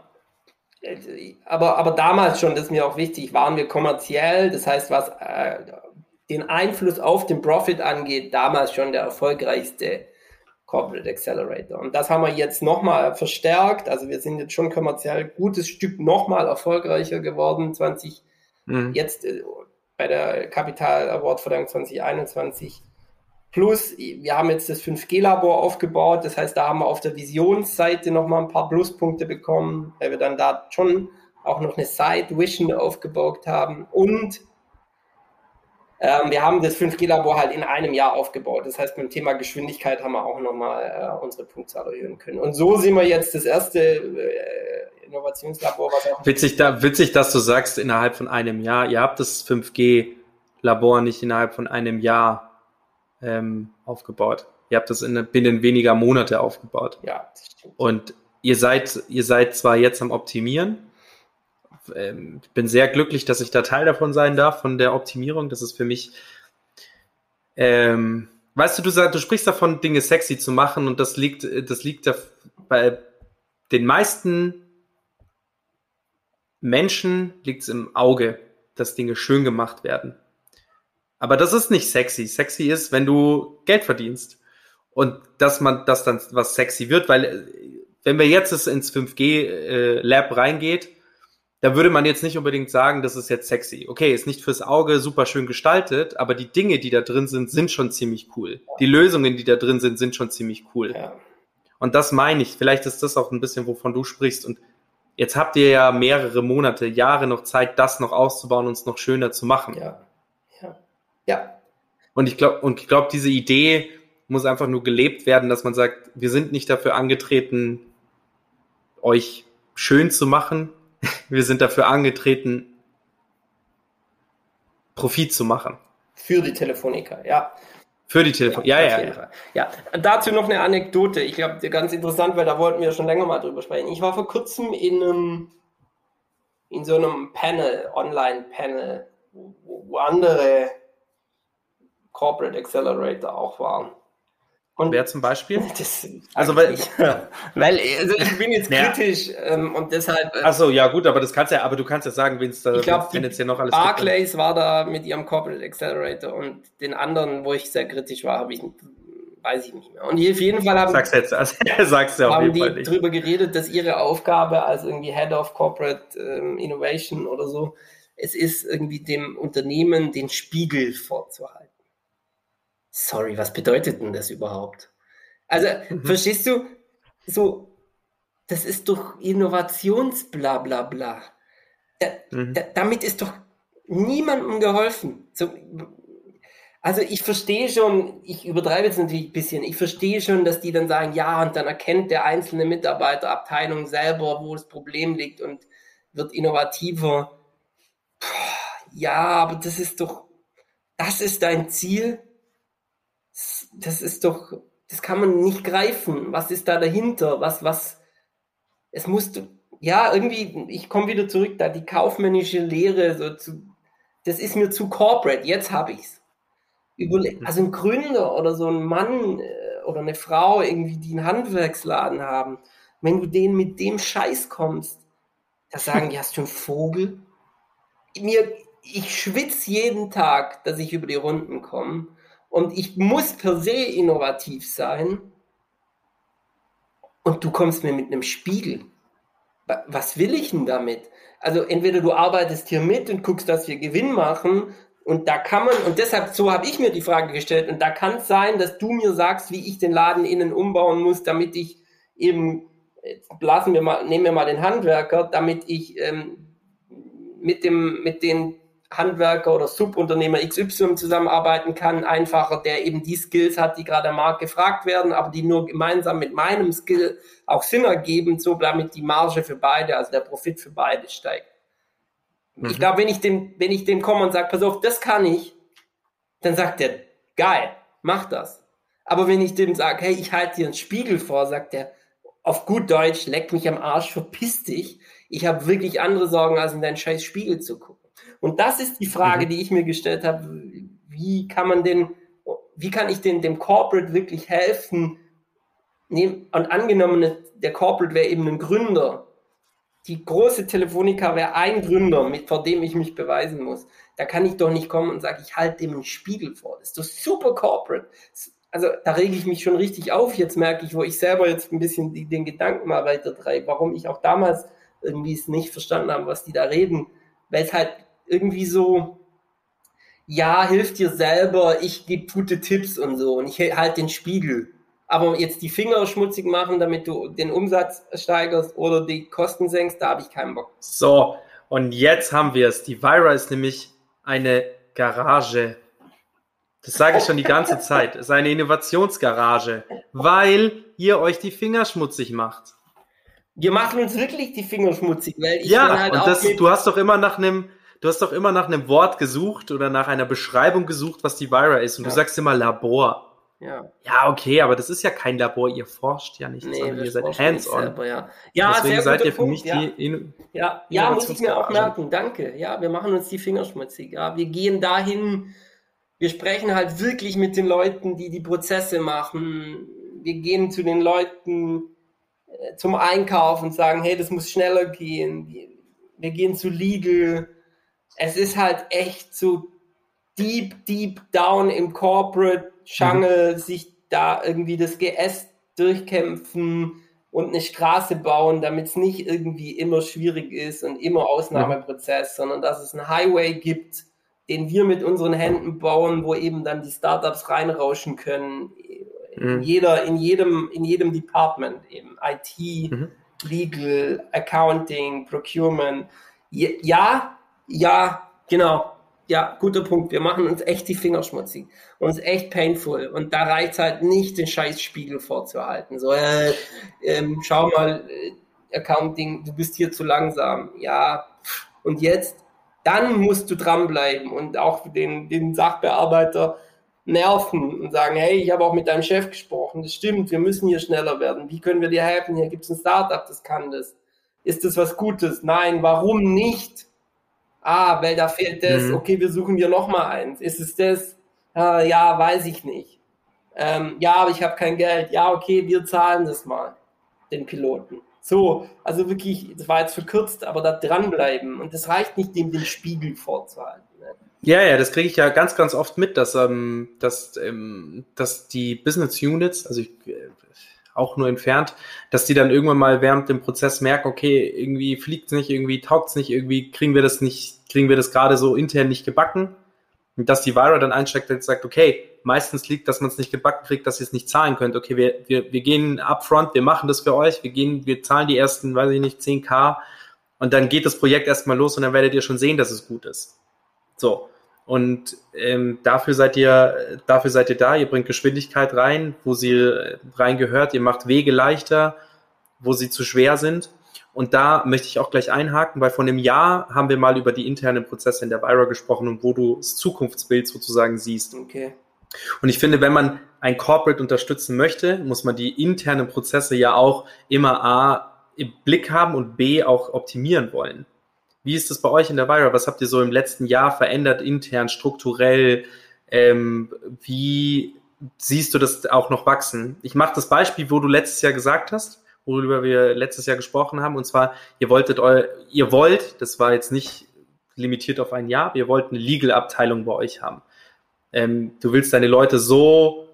Aber, aber damals schon, das ist mir auch wichtig, waren wir kommerziell, das heißt, was äh, den Einfluss auf den Profit angeht, damals schon der erfolgreichste Corporate Accelerator. Und das haben wir jetzt nochmal verstärkt. Also wir sind jetzt schon kommerziell gutes Stück nochmal erfolgreicher geworden. 20, mhm. jetzt äh, bei der Capital Award Verleihung 2021 Plus, wir haben jetzt das 5G-Labor aufgebaut. Das heißt, da haben wir auf der Visionsseite nochmal ein paar Pluspunkte bekommen, weil wir dann da schon auch noch eine Side Vision aufgebaut haben. Und ähm, wir haben das 5G-Labor halt in einem Jahr aufgebaut. Das heißt, beim Thema Geschwindigkeit haben wir auch nochmal äh, unsere Punktzahl erhöhen können. Und so sind wir jetzt das erste äh, Innovationslabor, was auch. Witzig, da, witzig, dass du sagst, innerhalb von einem Jahr. Ihr habt das 5G-Labor nicht innerhalb von einem Jahr ähm, aufgebaut. Ihr habt das in, binnen weniger Monate aufgebaut. Ja, das stimmt. Und ihr seid, ihr seid zwar jetzt am Optimieren, ähm, bin sehr glücklich, dass ich da Teil davon sein darf, von der Optimierung. Das ist für mich, ähm, weißt du, du, sag, du sprichst davon, Dinge sexy zu machen und das liegt, das liegt da bei den meisten Menschen liegt es im Auge, dass Dinge schön gemacht werden. Aber das ist nicht sexy. Sexy ist, wenn du Geld verdienst. Und dass man, dass dann was sexy wird, weil wenn wir jetzt ins 5G-Lab äh, reingeht, da würde man jetzt nicht unbedingt sagen, das ist jetzt sexy. Okay, ist nicht fürs Auge super schön gestaltet, aber die Dinge, die da drin sind, sind schon ziemlich cool. Die Lösungen, die da drin sind, sind schon ziemlich cool. Ja. Und das meine ich. Vielleicht ist das auch ein bisschen, wovon du sprichst. Und jetzt habt ihr ja mehrere Monate, Jahre noch Zeit, das noch auszubauen und es noch schöner zu machen. Ja. Ja. ja. Und ich glaube, und ich glaube, diese Idee muss einfach nur gelebt werden, dass man sagt, wir sind nicht dafür angetreten, euch schön zu machen, wir sind dafür angetreten, Profit zu machen. Für die Telefonica, ja. Für die Telefon. Ja, ja, ja, ja. Dazu noch eine Anekdote. Ich glaube, ganz interessant, weil da wollten wir schon länger mal drüber sprechen. Ich war vor kurzem in einem, in so einem Panel, Online-Panel, wo, wo andere Corporate Accelerator auch waren. Und Wer zum Beispiel? Das, also weil, ich, weil also ich bin jetzt kritisch ja. ähm, und deshalb. Äh, Achso, ja gut, aber das kannst ja, aber du kannst ja sagen, wenn es da ich glaub, tendenziell noch alles Barclays gibt. war da mit ihrem Corporate Accelerator und den anderen, wo ich sehr kritisch war, habe ich weiß ich nicht mehr. Und auf jeden Fall haben, sag's jetzt, also, sag's ja haben die Fall drüber geredet, dass ihre Aufgabe als irgendwie Head of Corporate ähm, Innovation oder so, es ist irgendwie dem Unternehmen den Spiegel vorzuhalten. Sorry, was bedeutet denn das überhaupt? Also, mhm. verstehst du, so, das ist doch Innovationsblablabla. Da, mhm. da, damit ist doch niemandem geholfen. So, also ich verstehe schon, ich übertreibe jetzt natürlich ein bisschen, ich verstehe schon, dass die dann sagen, ja, und dann erkennt der einzelne Mitarbeiterabteilung selber, wo das Problem liegt und wird innovativer. Puh, ja, aber das ist doch, das ist dein Ziel das ist doch, das kann man nicht greifen. Was ist da dahinter? Was, was, es musste, ja, irgendwie, ich komme wieder zurück, da die kaufmännische Lehre, so zu, das ist mir zu corporate, jetzt habe ich's. Überle mhm. also ein Gründer oder so ein Mann äh, oder eine Frau irgendwie, die einen Handwerksladen haben, wenn du denen mit dem Scheiß kommst, da sagen die, hast du einen Vogel? Mir, ich schwitze jeden Tag, dass ich über die Runden komme und ich muss per se innovativ sein und du kommst mir mit einem Spiegel. Was will ich denn damit? Also entweder du arbeitest hier mit und guckst, dass wir Gewinn machen und da kann man, und deshalb, so habe ich mir die Frage gestellt, und da kann es sein, dass du mir sagst, wie ich den Laden innen umbauen muss, damit ich eben, blasen wir mal, nehmen wir mal den Handwerker, damit ich ähm, mit dem, mit den Handwerker oder Subunternehmer XY zusammenarbeiten kann, einfacher, der eben die Skills hat, die gerade am Markt gefragt werden, aber die nur gemeinsam mit meinem Skill auch Sinn ergeben, so damit die Marge für beide, also der Profit für beide steigt. Mhm. Ich glaube, wenn ich dem, wenn ich dem komme und sage, pass auf, das kann ich, dann sagt er, geil, mach das. Aber wenn ich dem sage, hey, ich halte dir einen Spiegel vor, sagt er, auf gut Deutsch, leck mich am Arsch, verpiss dich. Ich habe wirklich andere Sorgen, als in deinen scheiß Spiegel zu gucken. Und das ist die Frage, mhm. die ich mir gestellt habe. Wie kann man denn, wie kann ich denn dem Corporate wirklich helfen? Und angenommen, der Corporate wäre eben ein Gründer. Die große Telefonica wäre ein Gründer, mit, vor dem ich mich beweisen muss. Da kann ich doch nicht kommen und sagen, ich halte dem einen Spiegel vor. Das ist doch super Corporate. Also da rege ich mich schon richtig auf. Jetzt merke ich, wo ich selber jetzt ein bisschen den Gedanken mal weiter treibe, warum ich auch damals irgendwie es nicht verstanden habe, was die da reden. Weil es halt irgendwie so, ja, hilf dir selber, ich gebe gute Tipps und so und ich halte den Spiegel. Aber jetzt die Finger schmutzig machen, damit du den Umsatz steigerst oder die Kosten senkst, da habe ich keinen Bock. So, und jetzt haben wir es. Die Vira ist nämlich eine Garage. Das sage ich schon die ganze Zeit. Es ist eine Innovationsgarage, weil ihr euch die Finger schmutzig macht. Wir machen uns wirklich die Finger schmutzig, weil ich ja, halt und das, du hast doch immer nach einem du hast doch immer nach einem Wort gesucht oder nach einer Beschreibung gesucht, was die Vira ist. Und ja. du sagst immer Labor. Ja. ja, okay, aber das ist ja kein Labor, ihr forscht ja nicht, nee, sondern ihr seid hands-on. Ja, ja Deswegen seid ihr für Punkt, mich ja. die Ja, ja muss ich mir auch merken, danke. Ja, wir machen uns die Finger schmutzig. Ja, wir gehen dahin, wir sprechen halt wirklich mit den Leuten, die die Prozesse machen. Wir gehen zu den Leuten äh, zum Einkauf und sagen, hey, das muss schneller gehen. Wir, wir gehen zu Legal es ist halt echt so deep, deep down im Corporate Jungle, mhm. sich da irgendwie das GS durchkämpfen und eine Straße bauen, damit es nicht irgendwie immer schwierig ist und immer Ausnahmeprozess, mhm. sondern dass es einen Highway gibt, den wir mit unseren Händen bauen, wo eben dann die Startups reinrauschen können. In, mhm. jeder, in, jedem, in jedem Department, eben IT, mhm. Legal, Accounting, Procurement. Ja, ja, genau. Ja, guter Punkt. Wir machen uns echt die Finger schmutzig. Uns echt painful. Und da reicht halt nicht, den Scheißspiegel vorzuhalten. So, äh, ähm, schau mal, äh, Accounting, du bist hier zu langsam. Ja, und jetzt? dann musst du dranbleiben und auch den, den Sachbearbeiter nerven und sagen, hey, ich habe auch mit deinem Chef gesprochen, das stimmt, wir müssen hier schneller werden. Wie können wir dir helfen? Hier gibt es ein Startup, das kann das. Ist das was Gutes? Nein, warum nicht? Ah, weil da fehlt das. Mhm. Okay, wir suchen dir noch mal eins. Ist es das? Ah, ja, weiß ich nicht. Ähm, ja, aber ich habe kein Geld. Ja, okay, wir zahlen das mal, den Piloten. So, also wirklich, das war jetzt verkürzt, aber da dranbleiben. Und das reicht nicht, dem den Spiegel vorzuhalten. Ne? Ja, ja, das kriege ich ja ganz, ganz oft mit, dass, ähm, dass, ähm, dass die Business Units, also ich, äh, auch nur entfernt, dass die dann irgendwann mal während dem Prozess merken, okay, irgendwie fliegt es nicht, irgendwie taugt es nicht, irgendwie kriegen wir das nicht, kriegen wir das gerade so intern nicht gebacken. Und dass die Vira dann einsteigt und sagt, okay, meistens liegt, dass man es nicht gebacken kriegt, dass ihr es nicht zahlen könnt. Okay, wir, wir, wir gehen upfront, wir machen das für euch, wir gehen, wir zahlen die ersten, weiß ich nicht, 10k und dann geht das Projekt erstmal los und dann werdet ihr schon sehen, dass es gut ist. So. Und ähm, dafür seid ihr, dafür seid ihr da, ihr bringt Geschwindigkeit rein, wo sie äh, reingehört, ihr macht Wege leichter, wo sie zu schwer sind. Und da möchte ich auch gleich einhaken, weil vor einem Jahr haben wir mal über die internen Prozesse in der Vira gesprochen und wo du das Zukunftsbild sozusagen siehst. Okay. Und ich finde, wenn man ein Corporate unterstützen möchte, muss man die internen Prozesse ja auch immer A im Blick haben und B auch optimieren wollen. Wie ist das bei euch in der Vira? Was habt ihr so im letzten Jahr verändert, intern, strukturell? Ähm, wie siehst du das auch noch wachsen? Ich mache das Beispiel, wo du letztes Jahr gesagt hast, worüber wir letztes Jahr gesprochen haben, und zwar, ihr wolltet eu, ihr wollt, das war jetzt nicht limitiert auf ein Jahr, ihr wollt eine Legal-Abteilung bei euch haben ähm, du willst deine Leute so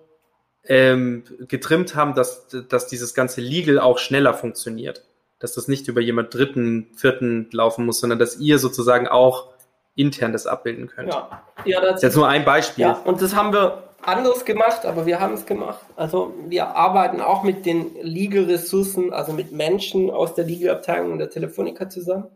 ähm, getrimmt haben, dass, dass dieses ganze Legal auch schneller funktioniert. Dass das nicht über jemand dritten, vierten laufen muss, sondern dass ihr sozusagen auch intern das abbilden könnt. Ja, ja das, ist jetzt nur ein Beispiel. Ja, und das haben wir anders gemacht, aber wir haben es gemacht. Also wir arbeiten auch mit den Legal-Ressourcen, also mit Menschen aus der Legal-Abteilung und der Telefonica zusammen.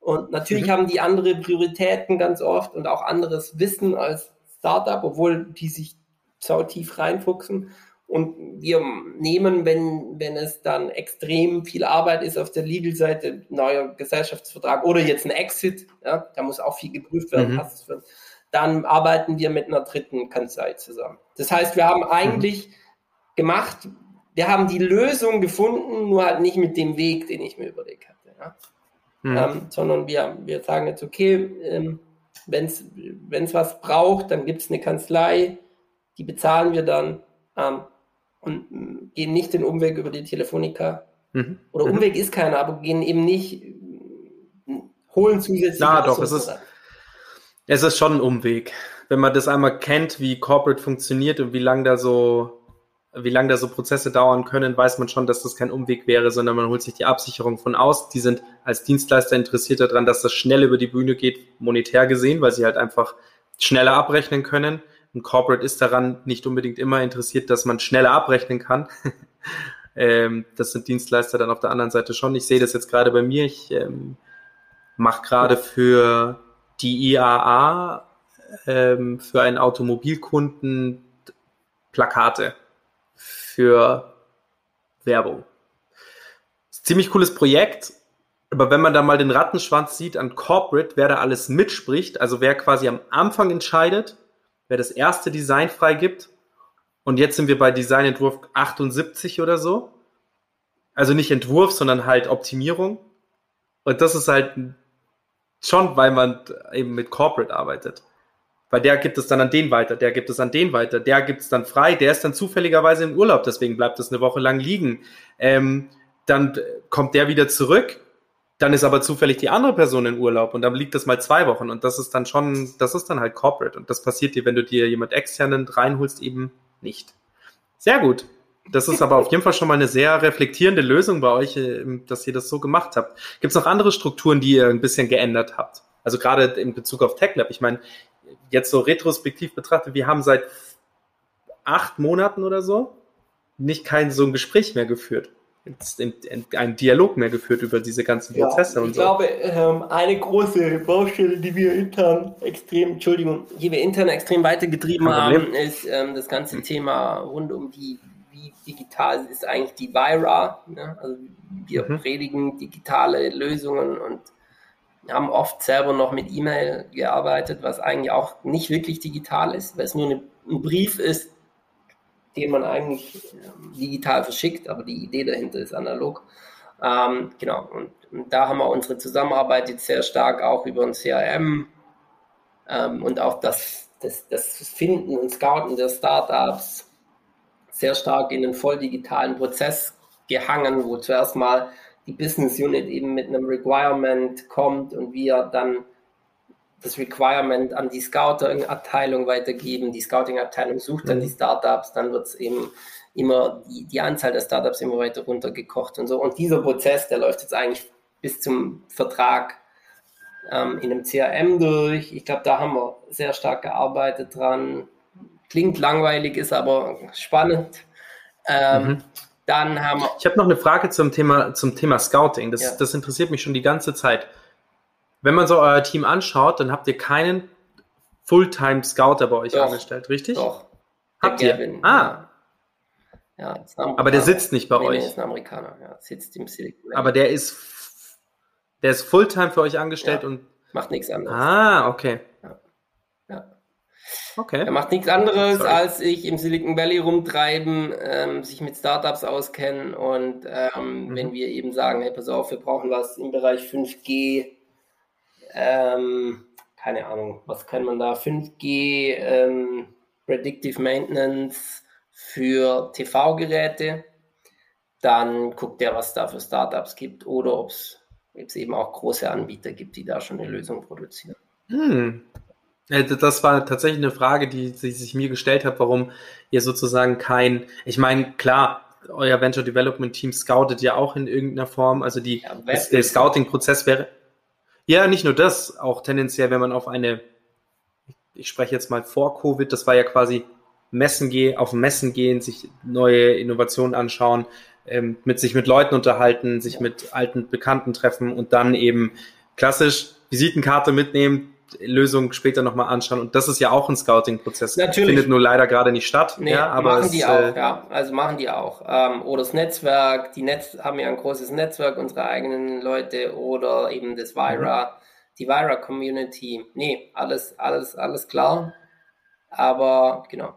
Und natürlich mhm. haben die andere Prioritäten ganz oft und auch anderes Wissen als Startup, obwohl die sich sau tief reinfuchsen. Und wir nehmen, wenn, wenn es dann extrem viel Arbeit ist auf der Legal-Seite, neuer Gesellschaftsvertrag oder jetzt ein Exit, ja, da muss auch viel geprüft werden, mhm. passt es dann arbeiten wir mit einer dritten Kanzlei zusammen. Das heißt, wir haben eigentlich mhm. gemacht, wir haben die Lösung gefunden, nur halt nicht mit dem Weg, den ich mir überlegt hatte. Ja? Mhm. Ähm, sondern wir, wir sagen jetzt, okay, ähm, wenn es was braucht, dann gibt es eine Kanzlei, die bezahlen wir dann ähm, und mm, gehen nicht den Umweg über die Telefonica. Mhm. Oder mhm. Umweg ist keiner, aber gehen eben nicht, mm, holen zusätzlich. Ja, doch, es ist, es ist schon ein Umweg. Wenn man das einmal kennt, wie Corporate funktioniert und wie lange da so wie lange da so Prozesse dauern können, weiß man schon, dass das kein Umweg wäre, sondern man holt sich die Absicherung von aus. Die sind als Dienstleister interessiert daran, dass das schnell über die Bühne geht, monetär gesehen, weil sie halt einfach schneller abrechnen können. Ein Corporate ist daran nicht unbedingt immer interessiert, dass man schneller abrechnen kann. ähm, das sind Dienstleister dann auf der anderen Seite schon. Ich sehe das jetzt gerade bei mir. Ich ähm, mache gerade für die IAA ähm, für einen Automobilkunden Plakate für Werbung. ziemlich cooles Projekt, aber wenn man da mal den Rattenschwanz sieht an Corporate, wer da alles mitspricht, also wer quasi am Anfang entscheidet, wer das erste Design freigibt, und jetzt sind wir bei Designentwurf 78 oder so. Also nicht Entwurf, sondern halt Optimierung. Und das ist halt schon, weil man eben mit Corporate arbeitet. Weil der gibt es dann an den weiter, der gibt es an den weiter, der gibt es dann frei, der ist dann zufälligerweise im Urlaub, deswegen bleibt es eine Woche lang liegen. Ähm, dann kommt der wieder zurück, dann ist aber zufällig die andere Person in Urlaub und dann liegt das mal zwei Wochen und das ist dann schon, das ist dann halt Corporate und das passiert dir, wenn du dir jemand externen reinholst, eben nicht. Sehr gut. Das ist aber auf jeden Fall schon mal eine sehr reflektierende Lösung bei euch, ähm, dass ihr das so gemacht habt. Gibt es noch andere Strukturen, die ihr ein bisschen geändert habt? Also gerade in Bezug auf TechLab. Ich meine, jetzt so retrospektiv betrachtet, wir haben seit acht Monaten oder so nicht kein so ein Gespräch mehr geführt, einen Dialog mehr geführt über diese ganzen Prozesse ja, und so. Ich glaube, ähm, eine große Baustelle, die wir intern extrem, Entschuldigung, die wir intern extrem weitergetrieben haben, ist ähm, das ganze Thema rund um die, wie digital ist eigentlich die Vira. Ne? Also wir mhm. predigen digitale Lösungen und haben oft selber noch mit E-Mail gearbeitet, was eigentlich auch nicht wirklich digital ist, weil es nur eine, ein Brief ist, den man eigentlich ähm, digital verschickt, aber die Idee dahinter ist analog. Ähm, genau, und, und, da haben wir unsere Zusammenarbeit jetzt sehr stark auch über ein CRM ähm, und auch das, das, das Finden und Scouten der Startups sehr stark in den voll digitalen Prozess gehangen, wo zuerst mal die Business Unit eben mit einem Requirement kommt und wir dann das Requirement an die Scouting-Abteilung weitergeben. Die Scouting-Abteilung sucht dann die mhm. Startups, dann wird es eben immer die, die Anzahl der Startups immer weiter runtergekocht und so. Und dieser Prozess, der läuft jetzt eigentlich bis zum Vertrag ähm, in einem CRM durch. Ich glaube, da haben wir sehr stark gearbeitet dran. Klingt langweilig, ist aber spannend. Ähm, mhm. Dann haben wir. Ich habe noch eine Frage zum Thema, zum Thema Scouting. Das, ja. das interessiert mich schon die ganze Zeit. Wenn man so euer Team anschaut, dann habt ihr keinen Fulltime-Scouter bei euch doch, angestellt, richtig? Doch. Habt ihr? Gavin, ah. Ja. ja Aber der sitzt nicht bei nee, euch. Der ist ein Amerikaner, ja. Sitzt im Silicon Valley. Aber der ist, der ist Fulltime für euch angestellt ja. und. Macht nichts anderes. Ah, okay. Ja. ja. Okay. Er macht nichts anderes, Sorry. als sich im Silicon Valley rumtreiben, ähm, sich mit Startups auskennen und ähm, mhm. wenn wir eben sagen, hey, pass auf, wir brauchen was im Bereich 5G, ähm, keine Ahnung, was kann man da, 5G, ähm, Predictive Maintenance für TV-Geräte, dann guckt er, was da für Startups gibt oder ob es eben auch große Anbieter gibt, die da schon eine Lösung produzieren. Hm. Das war tatsächlich eine Frage, die, die sich mir gestellt hat, warum ihr sozusagen kein, ich meine, klar, euer Venture Development Team scoutet ja auch in irgendeiner Form, also die, ja, der Scouting-Prozess wäre, ja, nicht nur das, auch tendenziell, wenn man auf eine, ich spreche jetzt mal vor Covid, das war ja quasi Messen gehen, auf Messen gehen, sich neue Innovationen anschauen, ähm, mit sich mit Leuten unterhalten, sich mit alten Bekannten treffen und dann eben klassisch Visitenkarte mitnehmen, Lösung später nochmal anschauen. Und das ist ja auch ein Scouting-Prozess. Natürlich. Findet nur leider gerade nicht statt. Nee, ja, aber machen die auch, äh, ja. Also machen die auch. Ähm, oder das Netzwerk, die Netz haben ja ein großes Netzwerk, unsere eigenen Leute oder eben das Vira, mhm. die Vira-Community. Nee, alles, alles, alles klar. Aber genau.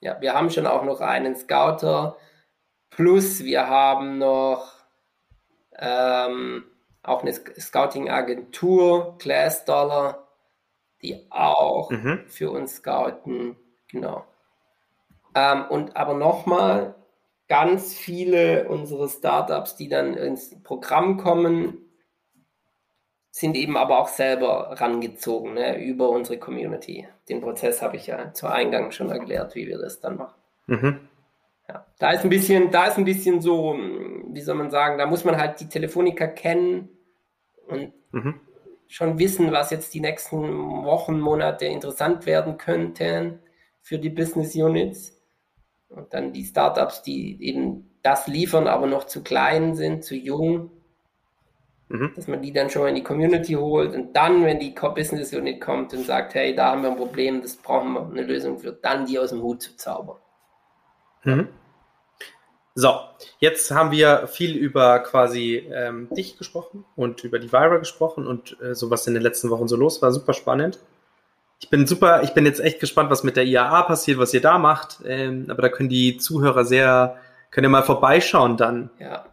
Ja, wir haben schon auch noch einen Scouter. Plus wir haben noch ähm, auch eine Scouting-Agentur, Class Dollar, die auch mhm. für uns scouten. Genau. Ähm, und aber nochmal, ganz viele unserer Startups, die dann ins Programm kommen, sind eben aber auch selber rangezogen ne, über unsere Community. Den Prozess habe ich ja zu Eingang schon erklärt, wie wir das dann machen. Mhm. Ja, da ist ein bisschen, da ist ein bisschen so, wie soll man sagen, da muss man halt die Telefoniker kennen und mhm. schon wissen, was jetzt die nächsten Wochen, Monate interessant werden könnten für die Business Units. Und dann die Startups, die eben das liefern, aber noch zu klein sind, zu jung, mhm. dass man die dann schon mal in die Community holt und dann, wenn die Business Unit kommt und sagt, hey, da haben wir ein Problem, das brauchen wir eine Lösung für, dann die aus dem Hut zu zaubern. Mhm. So, jetzt haben wir viel über quasi ähm, dich gesprochen und über die Vira gesprochen und äh, so was in den letzten Wochen so los war. Super spannend. Ich bin super, ich bin jetzt echt gespannt, was mit der IAA passiert, was ihr da macht. Ähm, aber da können die Zuhörer sehr, können ihr mal vorbeischauen dann. Ja.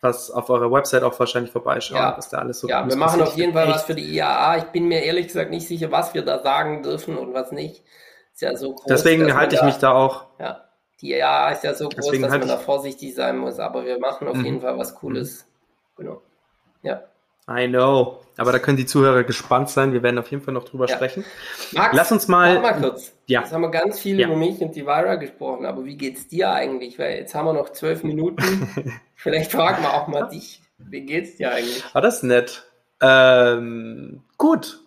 Was auf eurer Website auch wahrscheinlich vorbeischauen, ja. was da alles so Ja, wir machen auf jeden Fall was für die IAA. Ich bin mir ehrlich gesagt nicht sicher, was wir da sagen dürfen und was nicht. Ist ja so groß. Deswegen halte ich mich da auch. Ja die EA ist ja so groß, Deswegen dass man da vorsichtig sein muss, aber wir machen auf mhm. jeden Fall was Cooles. Genau. Ja. I know. Aber da können die Zuhörer gespannt sein. Wir werden auf jeden Fall noch drüber ja. sprechen. Max, Lass uns mal. mal kurz. Ja. Jetzt haben wir ganz viel ja. über mich und die Vira gesprochen, aber wie geht's dir eigentlich? Weil jetzt haben wir noch zwölf Minuten. Vielleicht fragen wir auch mal dich. Wie geht's dir eigentlich? Ah, das ist nett. Ähm, gut.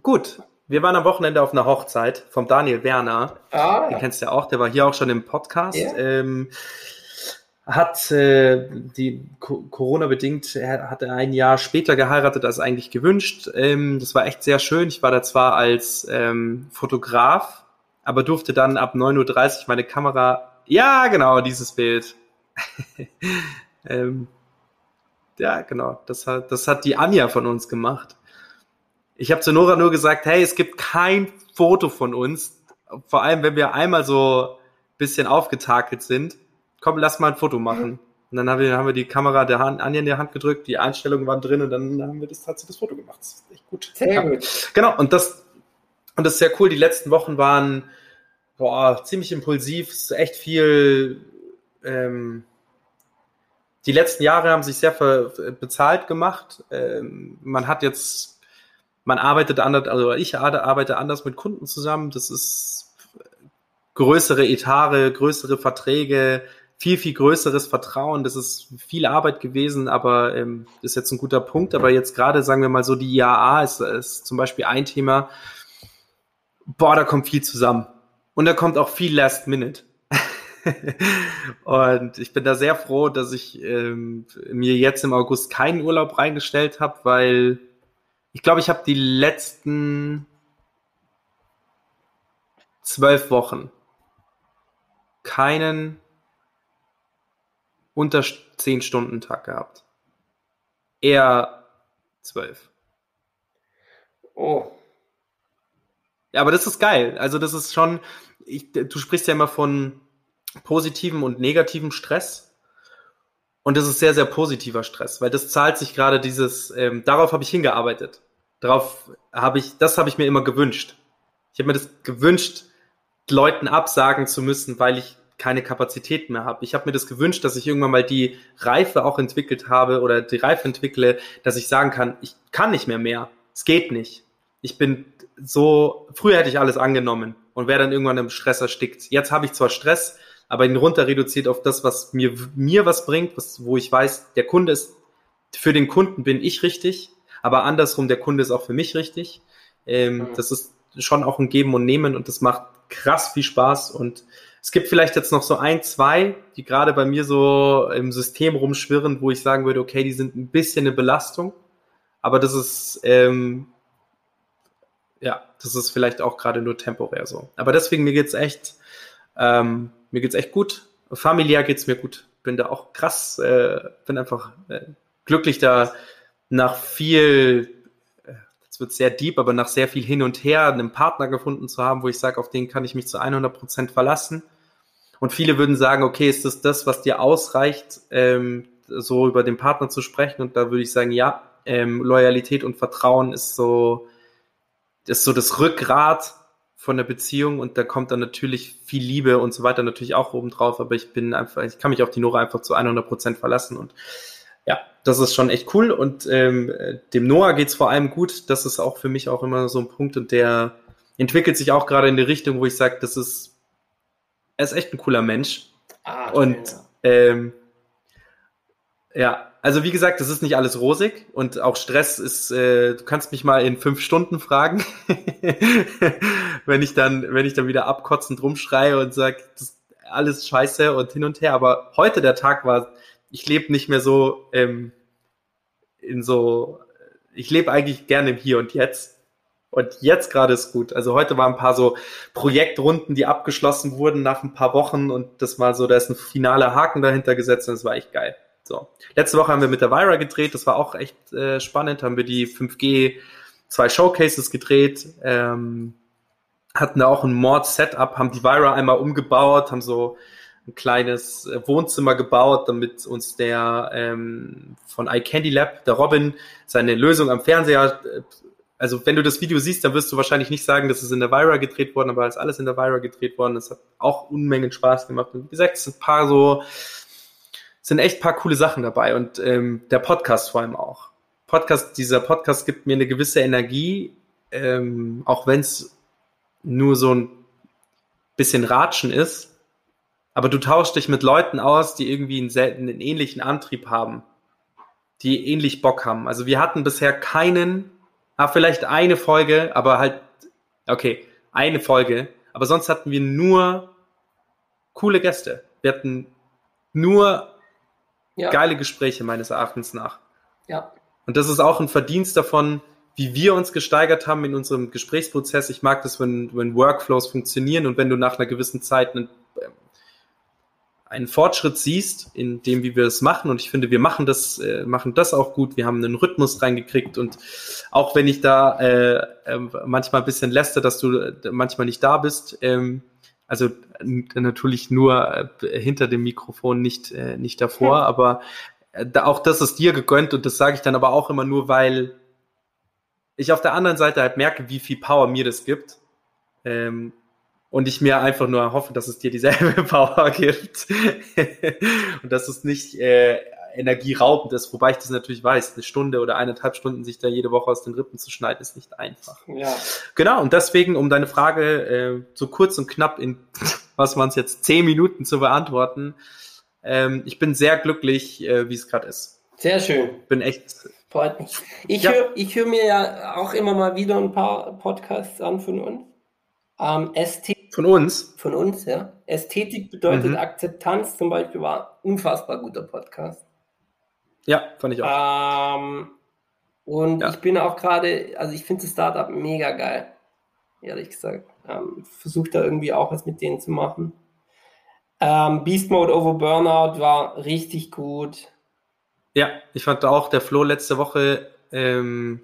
Gut. Wir waren am Wochenende auf einer Hochzeit vom Daniel Werner. Ah. Den kennst du ja auch, der war hier auch schon im Podcast. Yeah. Ähm, hat äh, die Corona bedingt, er ein Jahr später geheiratet als eigentlich gewünscht. Ähm, das war echt sehr schön. Ich war da zwar als ähm, Fotograf, aber durfte dann ab 9.30 Uhr meine Kamera. Ja, genau, dieses Bild. ähm, ja, genau. Das hat, das hat die Anja von uns gemacht. Ich habe zu Nora nur gesagt, hey, es gibt kein Foto von uns. Vor allem, wenn wir einmal so bisschen aufgetakelt sind. Komm, lass mal ein Foto machen. Und dann haben wir, haben wir die Kamera der Hand, Anja in die Hand gedrückt, die Einstellungen waren drin und dann haben wir das tatsächlich das Foto gemacht. Das ist echt gut. Sehr ja. gut. Genau, und das, und das ist sehr cool. Die letzten Wochen waren boah, ziemlich impulsiv, es ist echt viel. Ähm, die letzten Jahre haben sich sehr bezahlt gemacht. Ähm, man hat jetzt, man arbeitet anders, also ich arbeite anders mit Kunden zusammen. Das ist größere Etare, größere Verträge, viel, viel größeres Vertrauen. Das ist viel Arbeit gewesen, aber ähm, ist jetzt ein guter Punkt. Aber jetzt gerade, sagen wir mal so, die IAA ist, ist zum Beispiel ein Thema. Boah, da kommt viel zusammen. Und da kommt auch viel Last Minute. und ich bin da sehr froh, dass ich ähm, mir jetzt im August keinen Urlaub reingestellt habe, weil ich glaube, ich habe die letzten zwölf Wochen keinen unter zehn Stunden Tag gehabt. Eher zwölf. Oh. Ja, aber das ist geil. Also das ist schon, ich, du sprichst ja immer von positivem und negativem Stress. Und das ist sehr, sehr positiver Stress, weil das zahlt sich gerade dieses, ähm, darauf habe ich hingearbeitet. Darauf habe ich, das habe ich mir immer gewünscht. Ich habe mir das gewünscht, Leuten absagen zu müssen, weil ich keine Kapazität mehr habe. Ich habe mir das gewünscht, dass ich irgendwann mal die Reife auch entwickelt habe oder die Reife entwickle, dass ich sagen kann, ich kann nicht mehr mehr. Es geht nicht. Ich bin so, früher hätte ich alles angenommen und wäre dann irgendwann im Stress erstickt. Jetzt habe ich zwar Stress, aber ihn runter reduziert auf das, was mir, mir was bringt, was, wo ich weiß, der Kunde ist, für den Kunden bin ich richtig, aber andersrum, der Kunde ist auch für mich richtig. Ähm, mhm. Das ist schon auch ein Geben und Nehmen und das macht krass viel Spaß und es gibt vielleicht jetzt noch so ein, zwei, die gerade bei mir so im System rumschwirren, wo ich sagen würde, okay, die sind ein bisschen eine Belastung, aber das ist ähm, ja, das ist vielleicht auch gerade nur temporär so. Aber deswegen, mir geht's echt, ähm, mir geht's echt gut. Familiär geht's mir gut. Bin da auch krass, äh, bin einfach äh, glücklich da nach viel, äh, jetzt wird sehr deep, aber nach sehr viel hin und her einen Partner gefunden zu haben, wo ich sage, auf den kann ich mich zu 100 Prozent verlassen. Und viele würden sagen, okay, ist das das, was dir ausreicht, ähm, so über den Partner zu sprechen? Und da würde ich sagen, ja, ähm, Loyalität und Vertrauen ist so das ist so das Rückgrat von der Beziehung und da kommt dann natürlich viel Liebe und so weiter natürlich auch oben drauf, aber ich bin einfach, ich kann mich auf die Nora einfach zu 100 Prozent verlassen und ja, das ist schon echt cool und ähm, dem Noah geht's vor allem gut. Das ist auch für mich auch immer so ein Punkt und der entwickelt sich auch gerade in die Richtung, wo ich sage, das ist, er ist echt ein cooler Mensch ah, und ähm, ja, also wie gesagt, das ist nicht alles rosig und auch Stress ist, äh, du kannst mich mal in fünf Stunden fragen, wenn ich dann, wenn ich dann wieder abkotzend rumschreie und sage, das ist alles scheiße und hin und her. Aber heute der Tag war, ich lebe nicht mehr so ähm, in so, ich lebe eigentlich gerne im Hier und Jetzt. Und jetzt gerade ist gut. Also heute waren ein paar so Projektrunden, die abgeschlossen wurden nach ein paar Wochen und das war so, da ist ein finaler Haken dahinter gesetzt und das war echt geil. So. Letzte Woche haben wir mit der Vira gedreht, das war auch echt äh, spannend, haben wir die 5G zwei Showcases gedreht, ähm, hatten da auch ein Mord-Setup, haben die Vira einmal umgebaut, haben so ein kleines äh, Wohnzimmer gebaut, damit uns der ähm, von iCandy Lab, der Robin, seine Lösung am Fernseher, äh, also wenn du das Video siehst, dann wirst du wahrscheinlich nicht sagen, dass es in der Vira gedreht worden, aber es ist alles in der Vira gedreht worden. Es hat auch Unmengen Spaß gemacht. Und wie gesagt, es sind ein paar so sind echt paar coole Sachen dabei und ähm, der Podcast vor allem auch. Podcast, dieser Podcast gibt mir eine gewisse Energie, ähm, auch wenn es nur so ein bisschen Ratschen ist. Aber du tauschst dich mit Leuten aus, die irgendwie einen, selten, einen ähnlichen Antrieb haben, die ähnlich Bock haben. Also wir hatten bisher keinen, ah, vielleicht eine Folge, aber halt, okay, eine Folge, aber sonst hatten wir nur coole Gäste. Wir hatten nur ja. geile Gespräche meines Erachtens nach. Ja. Und das ist auch ein Verdienst davon, wie wir uns gesteigert haben in unserem Gesprächsprozess. Ich mag das, wenn, wenn Workflows funktionieren und wenn du nach einer gewissen Zeit einen, einen Fortschritt siehst in dem, wie wir es machen. Und ich finde, wir machen das, äh, machen das auch gut. Wir haben einen Rhythmus reingekriegt. Und auch wenn ich da äh, äh, manchmal ein bisschen läster, dass du äh, manchmal nicht da bist, ähm, also natürlich nur äh, hinter dem Mikrofon, nicht, äh, nicht davor, hm. aber äh, auch das ist dir gegönnt und das sage ich dann aber auch immer nur, weil ich auf der anderen Seite halt merke, wie viel Power mir das gibt. Ähm, und ich mir einfach nur hoffe, dass es dir dieselbe Power gibt und dass es nicht äh, energieraubend ist, wobei ich das natürlich weiß. Eine Stunde oder eineinhalb Stunden sich da jede Woche aus den Rippen zu schneiden, ist nicht einfach. Ja. Genau, und deswegen, um deine Frage äh, so kurz und knapp in, was waren es jetzt, zehn Minuten zu beantworten, ähm, ich bin sehr glücklich, äh, wie es gerade ist. Sehr schön. Bin echt. Freut mich. Ich ja. höre hör mir ja auch immer mal wieder ein paar Podcasts an von uns. Ähm, Ästhetik, von uns? Von uns, ja. Ästhetik bedeutet mhm. Akzeptanz zum Beispiel war unfassbar guter Podcast. Ja, fand ich auch. Ähm, und ja. ich bin auch gerade, also ich finde das Startup mega geil, ehrlich gesagt. Ähm, Versuche da irgendwie auch was mit denen zu machen. Ähm, Beast Mode over Burnout war richtig gut. Ja, ich fand auch der Flo letzte Woche. Ähm,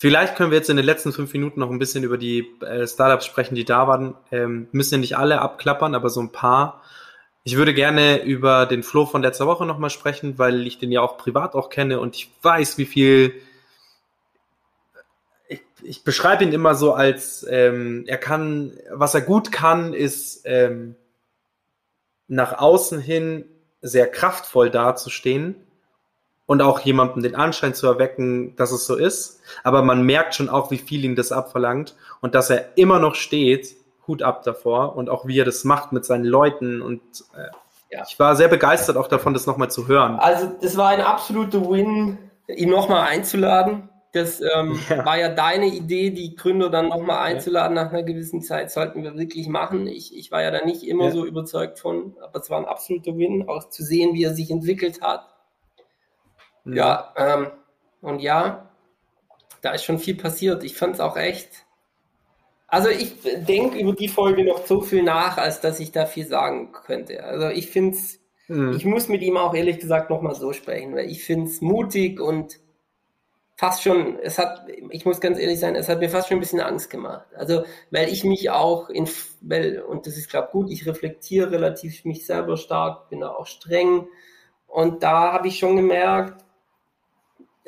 vielleicht können wir jetzt in den letzten fünf Minuten noch ein bisschen über die äh, Startups sprechen, die da waren. Ähm, müssen ja nicht alle abklappern, aber so ein paar. Ich würde gerne über den Flo von letzter Woche nochmal sprechen, weil ich den ja auch privat auch kenne und ich weiß, wie viel. Ich, ich beschreibe ihn immer so als, ähm, er kann, was er gut kann, ist ähm, nach außen hin sehr kraftvoll dazustehen und auch jemandem den Anschein zu erwecken, dass es so ist. Aber man merkt schon auch, wie viel ihm das abverlangt und dass er immer noch steht Hut ab davor und auch wie er das macht mit seinen Leuten und äh, ja. ich war sehr begeistert auch davon, das nochmal zu hören. Also das war ein absoluter Win, ihn nochmal einzuladen. Das ähm, ja. war ja deine Idee, die Gründer dann nochmal einzuladen nach einer gewissen Zeit, sollten wir wirklich machen. Ich, ich war ja da nicht immer ja. so überzeugt von, aber es war ein absoluter Win, auch zu sehen, wie er sich entwickelt hat. Mhm. Ja, ähm, und ja, da ist schon viel passiert. Ich fand es auch echt also ich denke über die Folge noch so viel nach, als dass ich da viel sagen könnte. Also ich finde es, mhm. ich muss mit ihm auch ehrlich gesagt nochmal so sprechen, weil ich finde es mutig und fast schon, es hat, ich muss ganz ehrlich sein, es hat mir fast schon ein bisschen Angst gemacht. Also, weil ich mich auch in, weil, und das ist, glaube ich, gut, ich reflektiere relativ mich selber stark, bin da auch streng. Und da habe ich schon gemerkt,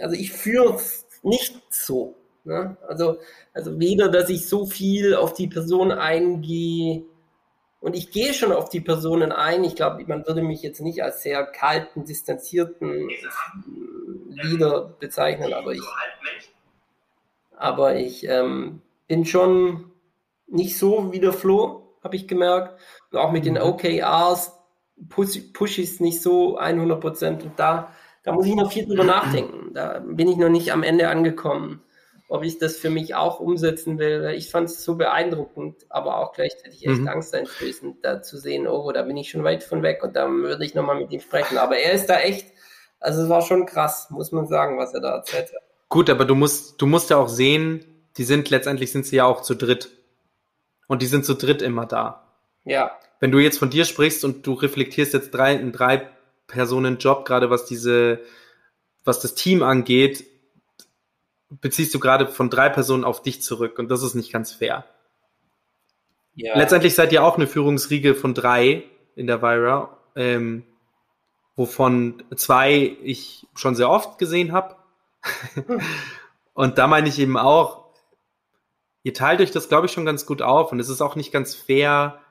also ich führe es nicht so. Ne? Also, also weder, dass ich so viel auf die Person eingehe, und ich gehe schon auf die Personen ein. Ich glaube, man würde mich jetzt nicht als sehr kalten, distanzierten Leader bezeichnen, aber ich, aber ich ähm, bin schon nicht so wie der Flo, habe ich gemerkt. Und auch mit den mhm. OKRs push, push ich es nicht so 100 Prozent. Und da, da muss ich noch viel drüber nachdenken. Da bin ich noch nicht am Ende angekommen ob ich das für mich auch umsetzen will. Ich fand es so beeindruckend, aber auch gleichzeitig echt mhm. angsteinflößend, da zu sehen, oh, da bin ich schon weit von weg und da würde ich nochmal mit ihm sprechen. Aber er ist da echt, also es war schon krass, muss man sagen, was er da erzählt hat. Gut, aber du musst, du musst ja auch sehen, die sind letztendlich sind sie ja auch zu dritt. Und die sind zu dritt immer da. Ja. Wenn du jetzt von dir sprichst und du reflektierst jetzt drei, einen drei Personen Job, gerade was diese, was das Team angeht, beziehst du gerade von drei Personen auf dich zurück und das ist nicht ganz fair. Ja. Letztendlich seid ihr auch eine Führungsriege von drei in der Vira, ähm, wovon zwei ich schon sehr oft gesehen habe. und da meine ich eben auch, ihr teilt euch das, glaube ich, schon ganz gut auf und es ist auch nicht ganz fair.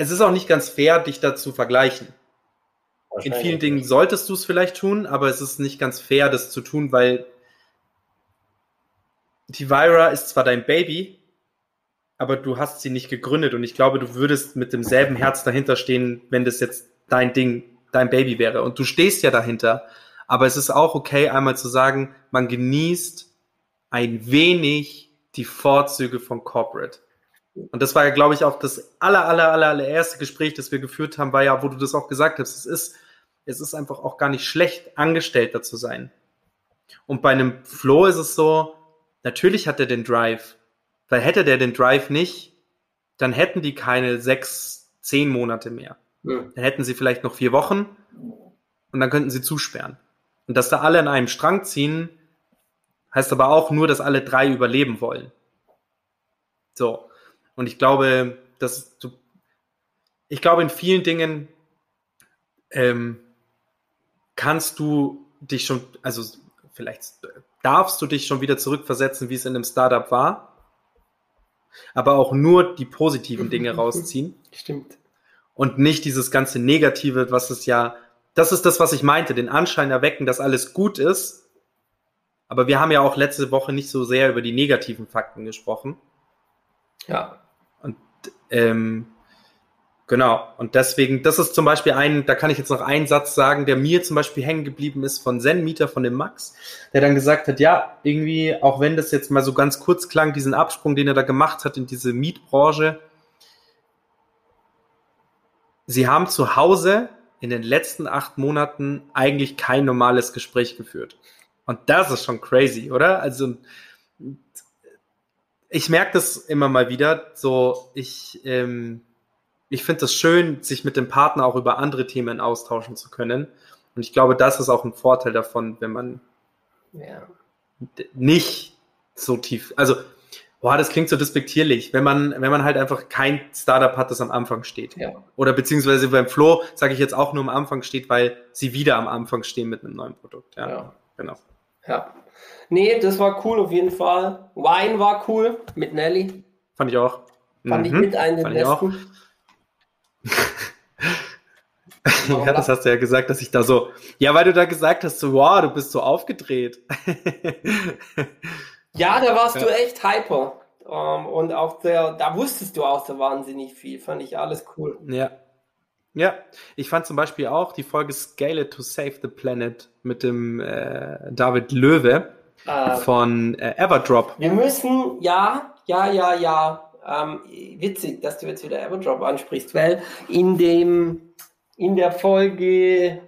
Es ist auch nicht ganz fair, dich da zu vergleichen. In vielen Dingen solltest du es vielleicht tun, aber es ist nicht ganz fair, das zu tun, weil die Vira ist zwar dein Baby, aber du hast sie nicht gegründet und ich glaube, du würdest mit demselben Herz dahinter stehen, wenn das jetzt dein Ding, dein Baby wäre. Und du stehst ja dahinter. Aber es ist auch okay, einmal zu sagen, man genießt ein wenig die Vorzüge von Corporate. Und das war ja, glaube ich, auch das aller, aller, aller, allererste Gespräch, das wir geführt haben, war ja, wo du das auch gesagt hast. Es ist es ist einfach auch gar nicht schlecht, Angestellter zu sein. Und bei einem Flo ist es so, natürlich hat er den Drive. Weil hätte der den Drive nicht, dann hätten die keine sechs zehn Monate mehr. Hm. Dann hätten sie vielleicht noch vier Wochen und dann könnten sie zusperren. Und dass da alle an einem Strang ziehen, heißt aber auch nur, dass alle drei überleben wollen. So. Und ich glaube, dass du, ich glaube, in vielen Dingen ähm, kannst du dich schon, also vielleicht darfst du dich schon wieder zurückversetzen, wie es in einem Startup war, aber auch nur die positiven Dinge rausziehen Stimmt. und nicht dieses ganze Negative, was es ja, das ist das, was ich meinte, den Anschein erwecken, dass alles gut ist. Aber wir haben ja auch letzte Woche nicht so sehr über die negativen Fakten gesprochen. Ja. Ähm, genau. Und deswegen, das ist zum Beispiel ein, da kann ich jetzt noch einen Satz sagen, der mir zum Beispiel hängen geblieben ist von Zen Mieter, von dem Max, der dann gesagt hat, ja, irgendwie, auch wenn das jetzt mal so ganz kurz klang, diesen Absprung, den er da gemacht hat in diese Mietbranche, sie haben zu Hause in den letzten acht Monaten eigentlich kein normales Gespräch geführt. Und das ist schon crazy, oder? Also, ich merke das immer mal wieder, so, ich, ähm, ich finde es schön, sich mit dem Partner auch über andere Themen austauschen zu können. Und ich glaube, das ist auch ein Vorteil davon, wenn man Ja. nicht so tief, also, boah, das klingt so despektierlich, wenn man, wenn man halt einfach kein Startup hat, das am Anfang steht. Ja. Oder beziehungsweise beim Flo sage ich jetzt auch nur am Anfang steht, weil sie wieder am Anfang stehen mit einem neuen Produkt. Ja, Ja. genau. Ja. Nee, das war cool auf jeden Fall. Wein war cool mit Nelly. Fand ich auch. Fand ich Mhm. mit einen der Fand ich auch. besten. Ja, das hast du ja gesagt, dass ich da so, ja, weil du da gesagt hast, so, wow, du bist so aufgedreht. Ja, da warst Ja. du echt hyper. Ähm, und auch der, da wusstest du auch so wahnsinnig viel. Fand ich alles cool. ja. Ja, ich fand zum Beispiel auch die Folge Scale It to Save the Planet mit dem äh, David Löwe Äh, von äh, Everdrop. wir müssen, ja, ja, ja, ja. Ähm, witzig, dass du jetzt wieder Everdrop ansprichst, weil in dem, in der Folge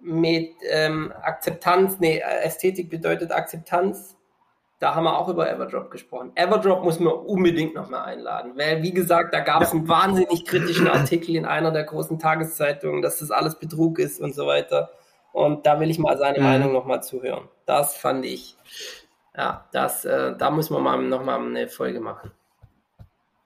mit ähm, Akzeptanz, nee, Ästhetik bedeutet Akzeptanz, da haben wir auch über Everdrop gesprochen. Everdrop muss man unbedingt nochmal einladen, weil, wie gesagt, da gab es einen wahnsinnig kritischen Artikel in einer der großen Tageszeitungen, dass das alles Betrug ist und so weiter. Und da will ich mal seine Mhm. Meinung nochmal zuhören. Das fand ich, ja, das, äh, da müssen wir mal nochmal eine Folge machen.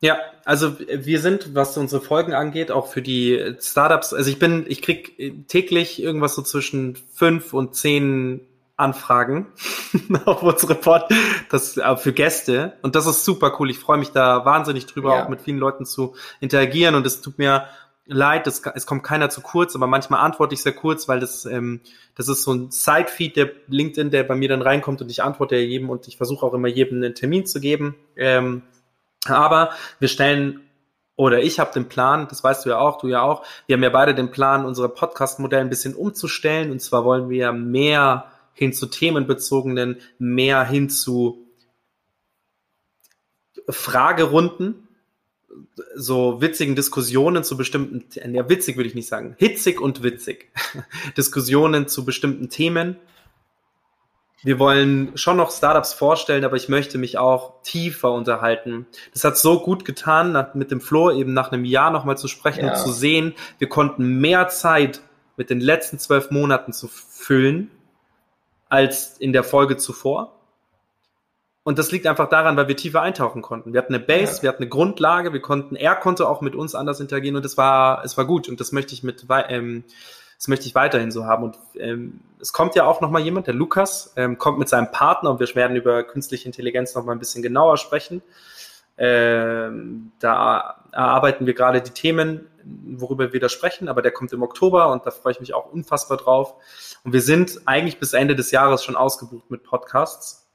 Ja, also wir sind, was unsere Folgen angeht, auch für die Startups, also ich bin, ich krieg täglich irgendwas so zwischen fünf und zehn Anfragen auf unsere Pod, das äh, für Gäste und das ist super cool. Ich freue mich da wahnsinnig drüber, Ja. auch mit vielen Leuten zu interagieren und es tut mir leid, es, es kommt keiner zu kurz, aber manchmal antworte ich sehr kurz, weil das, ähm, das ist so ein Side-Feed der LinkedIn, der bei mir dann reinkommt und ich antworte ja jedem und ich versuche auch immer jedem einen Termin zu geben. Ähm, aber wir stellen, oder ich habe den Plan, das weißt du ja auch, du ja auch, wir haben ja beide den Plan, unsere Podcast-Modell ein bisschen umzustellen. Und zwar wollen wir mehr hin zu themenbezogenen, mehr hin zu Fragerunden, so witzigen Diskussionen zu bestimmten, ja, witzig würde ich nicht sagen, hitzig und witzig. Diskussionen zu bestimmten Themen. Wir wollen schon noch Startups vorstellen, aber ich möchte mich auch tiefer unterhalten. Das hat so gut getan, mit dem Flo eben nach einem Jahr nochmal zu sprechen Ja. und zu sehen, wir konnten mehr Zeit mit den letzten zwölf Monaten zu füllen als in der Folge zuvor. Und das liegt einfach daran, weil wir tiefer eintauchen konnten. Wir hatten eine Base, Ja. wir hatten eine Grundlage, wir konnten, er konnte auch mit uns anders interagieren und es war, es war gut und das möchte ich mit, ähm, das möchte ich weiterhin so haben. Und ähm, es kommt ja auch noch mal jemand, der Lukas, ähm, kommt mit seinem Partner und wir werden über künstliche Intelligenz noch mal ein bisschen genauer sprechen. Ähm, da erarbeiten wir gerade die Themen, worüber wir da sprechen, aber der kommt im Oktober und da freue ich mich auch unfassbar drauf. Und wir sind eigentlich bis Ende des Jahres schon ausgebucht mit Podcasts.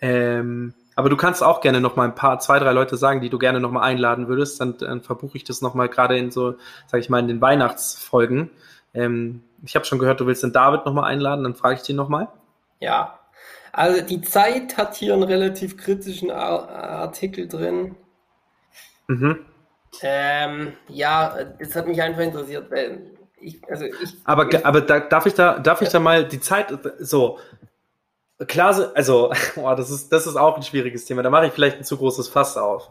Ähm, aber du kannst auch gerne noch mal ein paar, zwei, drei Leute sagen, die du gerne noch mal einladen würdest. Dann, dann verbuche ich das noch mal gerade in so, sag ich mal, in den Weihnachtsfolgen. Ähm, ich habe schon gehört, du willst den David noch mal einladen, dann frage ich den noch mal. Ja, also die Zeit hat hier einen relativ kritischen Ar Artikel drin. Mhm. Ähm, ja, das hat mich einfach interessiert, weil ich, also ich, Aber, ich, aber da, darf ich da, darf ich da mal die Zeit, so, klar, so- also, oh, das ist, das ist auch ein schwieriges Thema. Da mache ich vielleicht ein zu großes Fass auf.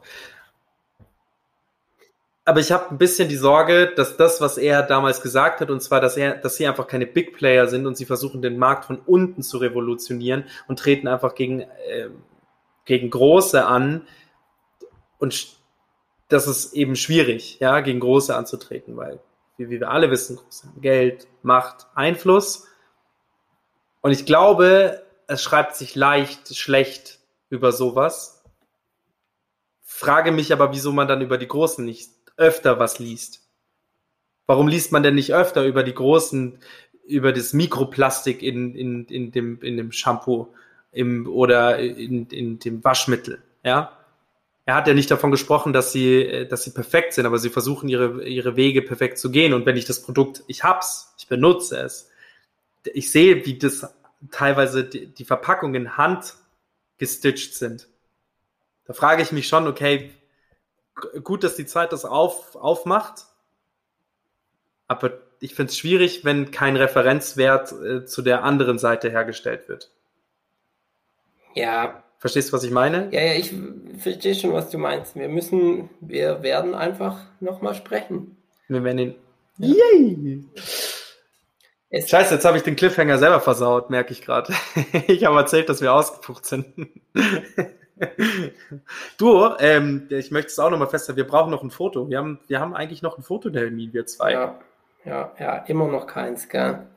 aber ich habe ein bisschen die Sorge, dass das, was er damals gesagt hat, und zwar, dass er, dass sie einfach keine Big Player sind und sie versuchen, den Markt von unten zu revolutionieren und treten einfach gegen, äh, gegen Große an. Und das ist eben schwierig, ja, gegen Große anzutreten, weil, wie, wie wir alle wissen, Geld, Macht, Einfluss. Und ich glaube, es schreibt sich leicht schlecht über sowas. Frage mich aber, wieso man dann über die Großen nicht öfter was liest. Warum liest man denn nicht öfter über die großen, über das Mikroplastik in, in, in, dem, in dem Shampoo im, oder in, in dem Waschmittel? Ja? Er hat ja nicht davon gesprochen, dass sie, dass sie perfekt sind, aber sie versuchen ihre, ihre Wege perfekt zu gehen. Und wenn ich das Produkt, ich hab's, ich benutze es, ich sehe, wie das teilweise die, die Verpackungen Hand gestitcht sind. Da frage ich mich schon, okay, gut, dass die Zeit das auf, aufmacht, aber ich finde es schwierig, wenn kein Referenzwert äh, zu der anderen Seite hergestellt wird. Ja. Verstehst du, was ich meine? Ja, ja, ich verstehe schon, was du meinst. Wir müssen, wir werden einfach nochmal sprechen. Wir werden ihn. Ja. Yay! Es Scheiße, jetzt habe ich den Cliffhanger selber versaut, merke ich gerade. ich habe erzählt, dass wir ausgebucht sind. du, ähm, ich möchte es auch nochmal festhalten, wir brauchen noch ein Foto. Wir haben, wir haben eigentlich noch ein Fototermin, wir zwei. Ja, ja, ja, immer noch keins, gell?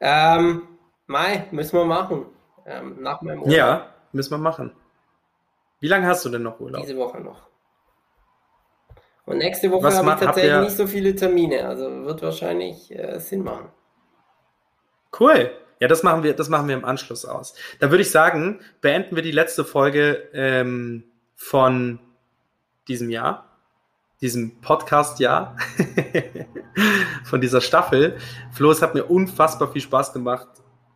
Ähm, Mai, müssen wir machen. Ähm, nach meinem Urlaub. Ja, müssen wir machen. Wie lange hast du denn noch Urlaub? Diese Woche noch. Und nächste Woche habe ich tatsächlich nicht so viele Termine, also wird wahrscheinlich äh, Sinn machen. Cool. Ja, das machen wir, das machen wir im Anschluss aus. Da würde ich sagen, beenden wir die letzte Folge ähm, von diesem Jahr, diesem Podcast-Jahr, von dieser Staffel. Flo, es hat mir unfassbar viel Spaß gemacht,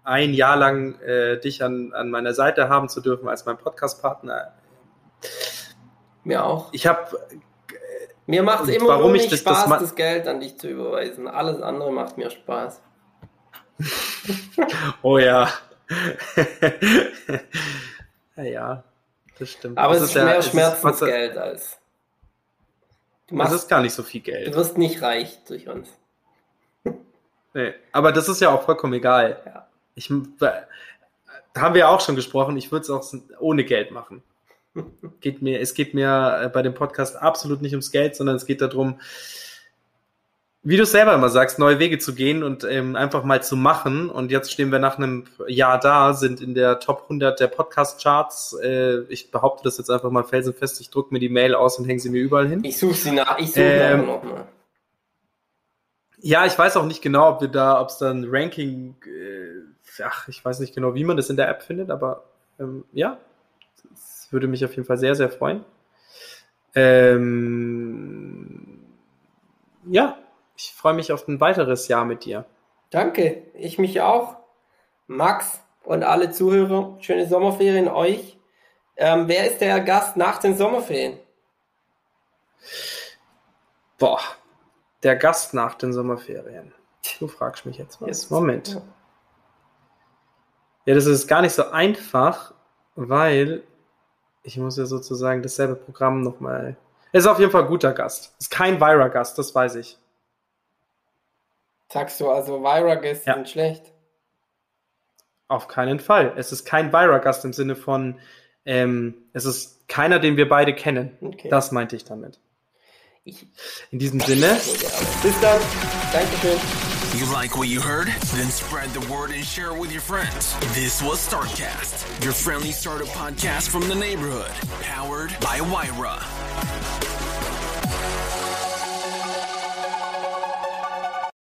ein Jahr lang äh, dich an, an meiner Seite haben zu dürfen als mein Podcast-Partner. Mir auch. Ich habe mir macht es immer warum nur nicht das, Spaß, das, das Geld an dich zu überweisen. Alles andere macht mir Spaß. oh ja. ja, das stimmt. Aber das es ist, mehr ja, Schmerzensgeld als. Du machst, das ist gar nicht so viel Geld. Du wirst nicht reich durch uns. Nee, aber das ist ja auch vollkommen egal. Ja. Ich, da haben wir auch schon gesprochen, ich würde es auch ohne Geld machen. Geht mir, es geht mir bei dem Podcast absolut nicht ums Geld, sondern es geht darum, wie du selber immer sagst, neue Wege zu gehen und ähm, einfach mal zu machen. Und jetzt stehen wir nach einem Jahr da, sind in der Top 100 der Podcast-Charts. Äh, ich behaupte das jetzt einfach mal felsenfest. Ich drucke mir die Mail aus und hänge sie mir überall hin. Ich suche sie nach. Ich suche ähm, noch mal. Ja, ich weiß auch nicht genau, ob wir da, ob es da ein Ranking, äh, ach, ich weiß nicht genau, wie man das in der App findet, aber ähm, ja, das würde mich auf jeden Fall sehr, sehr freuen. Ähm, ja, ich freue mich auf ein weiteres Jahr mit dir. Danke, ich mich auch. Max und alle Zuhörer, schöne Sommerferien euch. Ähm, wer ist der Gast nach den Sommerferien? Boah, der Gast nach den Sommerferien. Du fragst mich jetzt was. Jetzt, Moment. Ja. Ja, das ist gar nicht so einfach, weil ich muss ja sozusagen dasselbe Programm nochmal. Es ist auf jeden Fall ein guter Gast. Ist kein Vira-Gast, das weiß ich. Sagst du also, Vira-Gäste ja. sind schlecht? Auf keinen Fall. Es ist kein Vira-Gast im Sinne von, ähm, es ist keiner, den wir beide kennen. Okay. Das meinte ich damit. Ich. In diesem Sinne. Bis dann. Dankeschön. You like what you heard? Then spread the word and share it with your friends. This was Startcast, your friendly startup podcast from the neighborhood, powered by Wyra.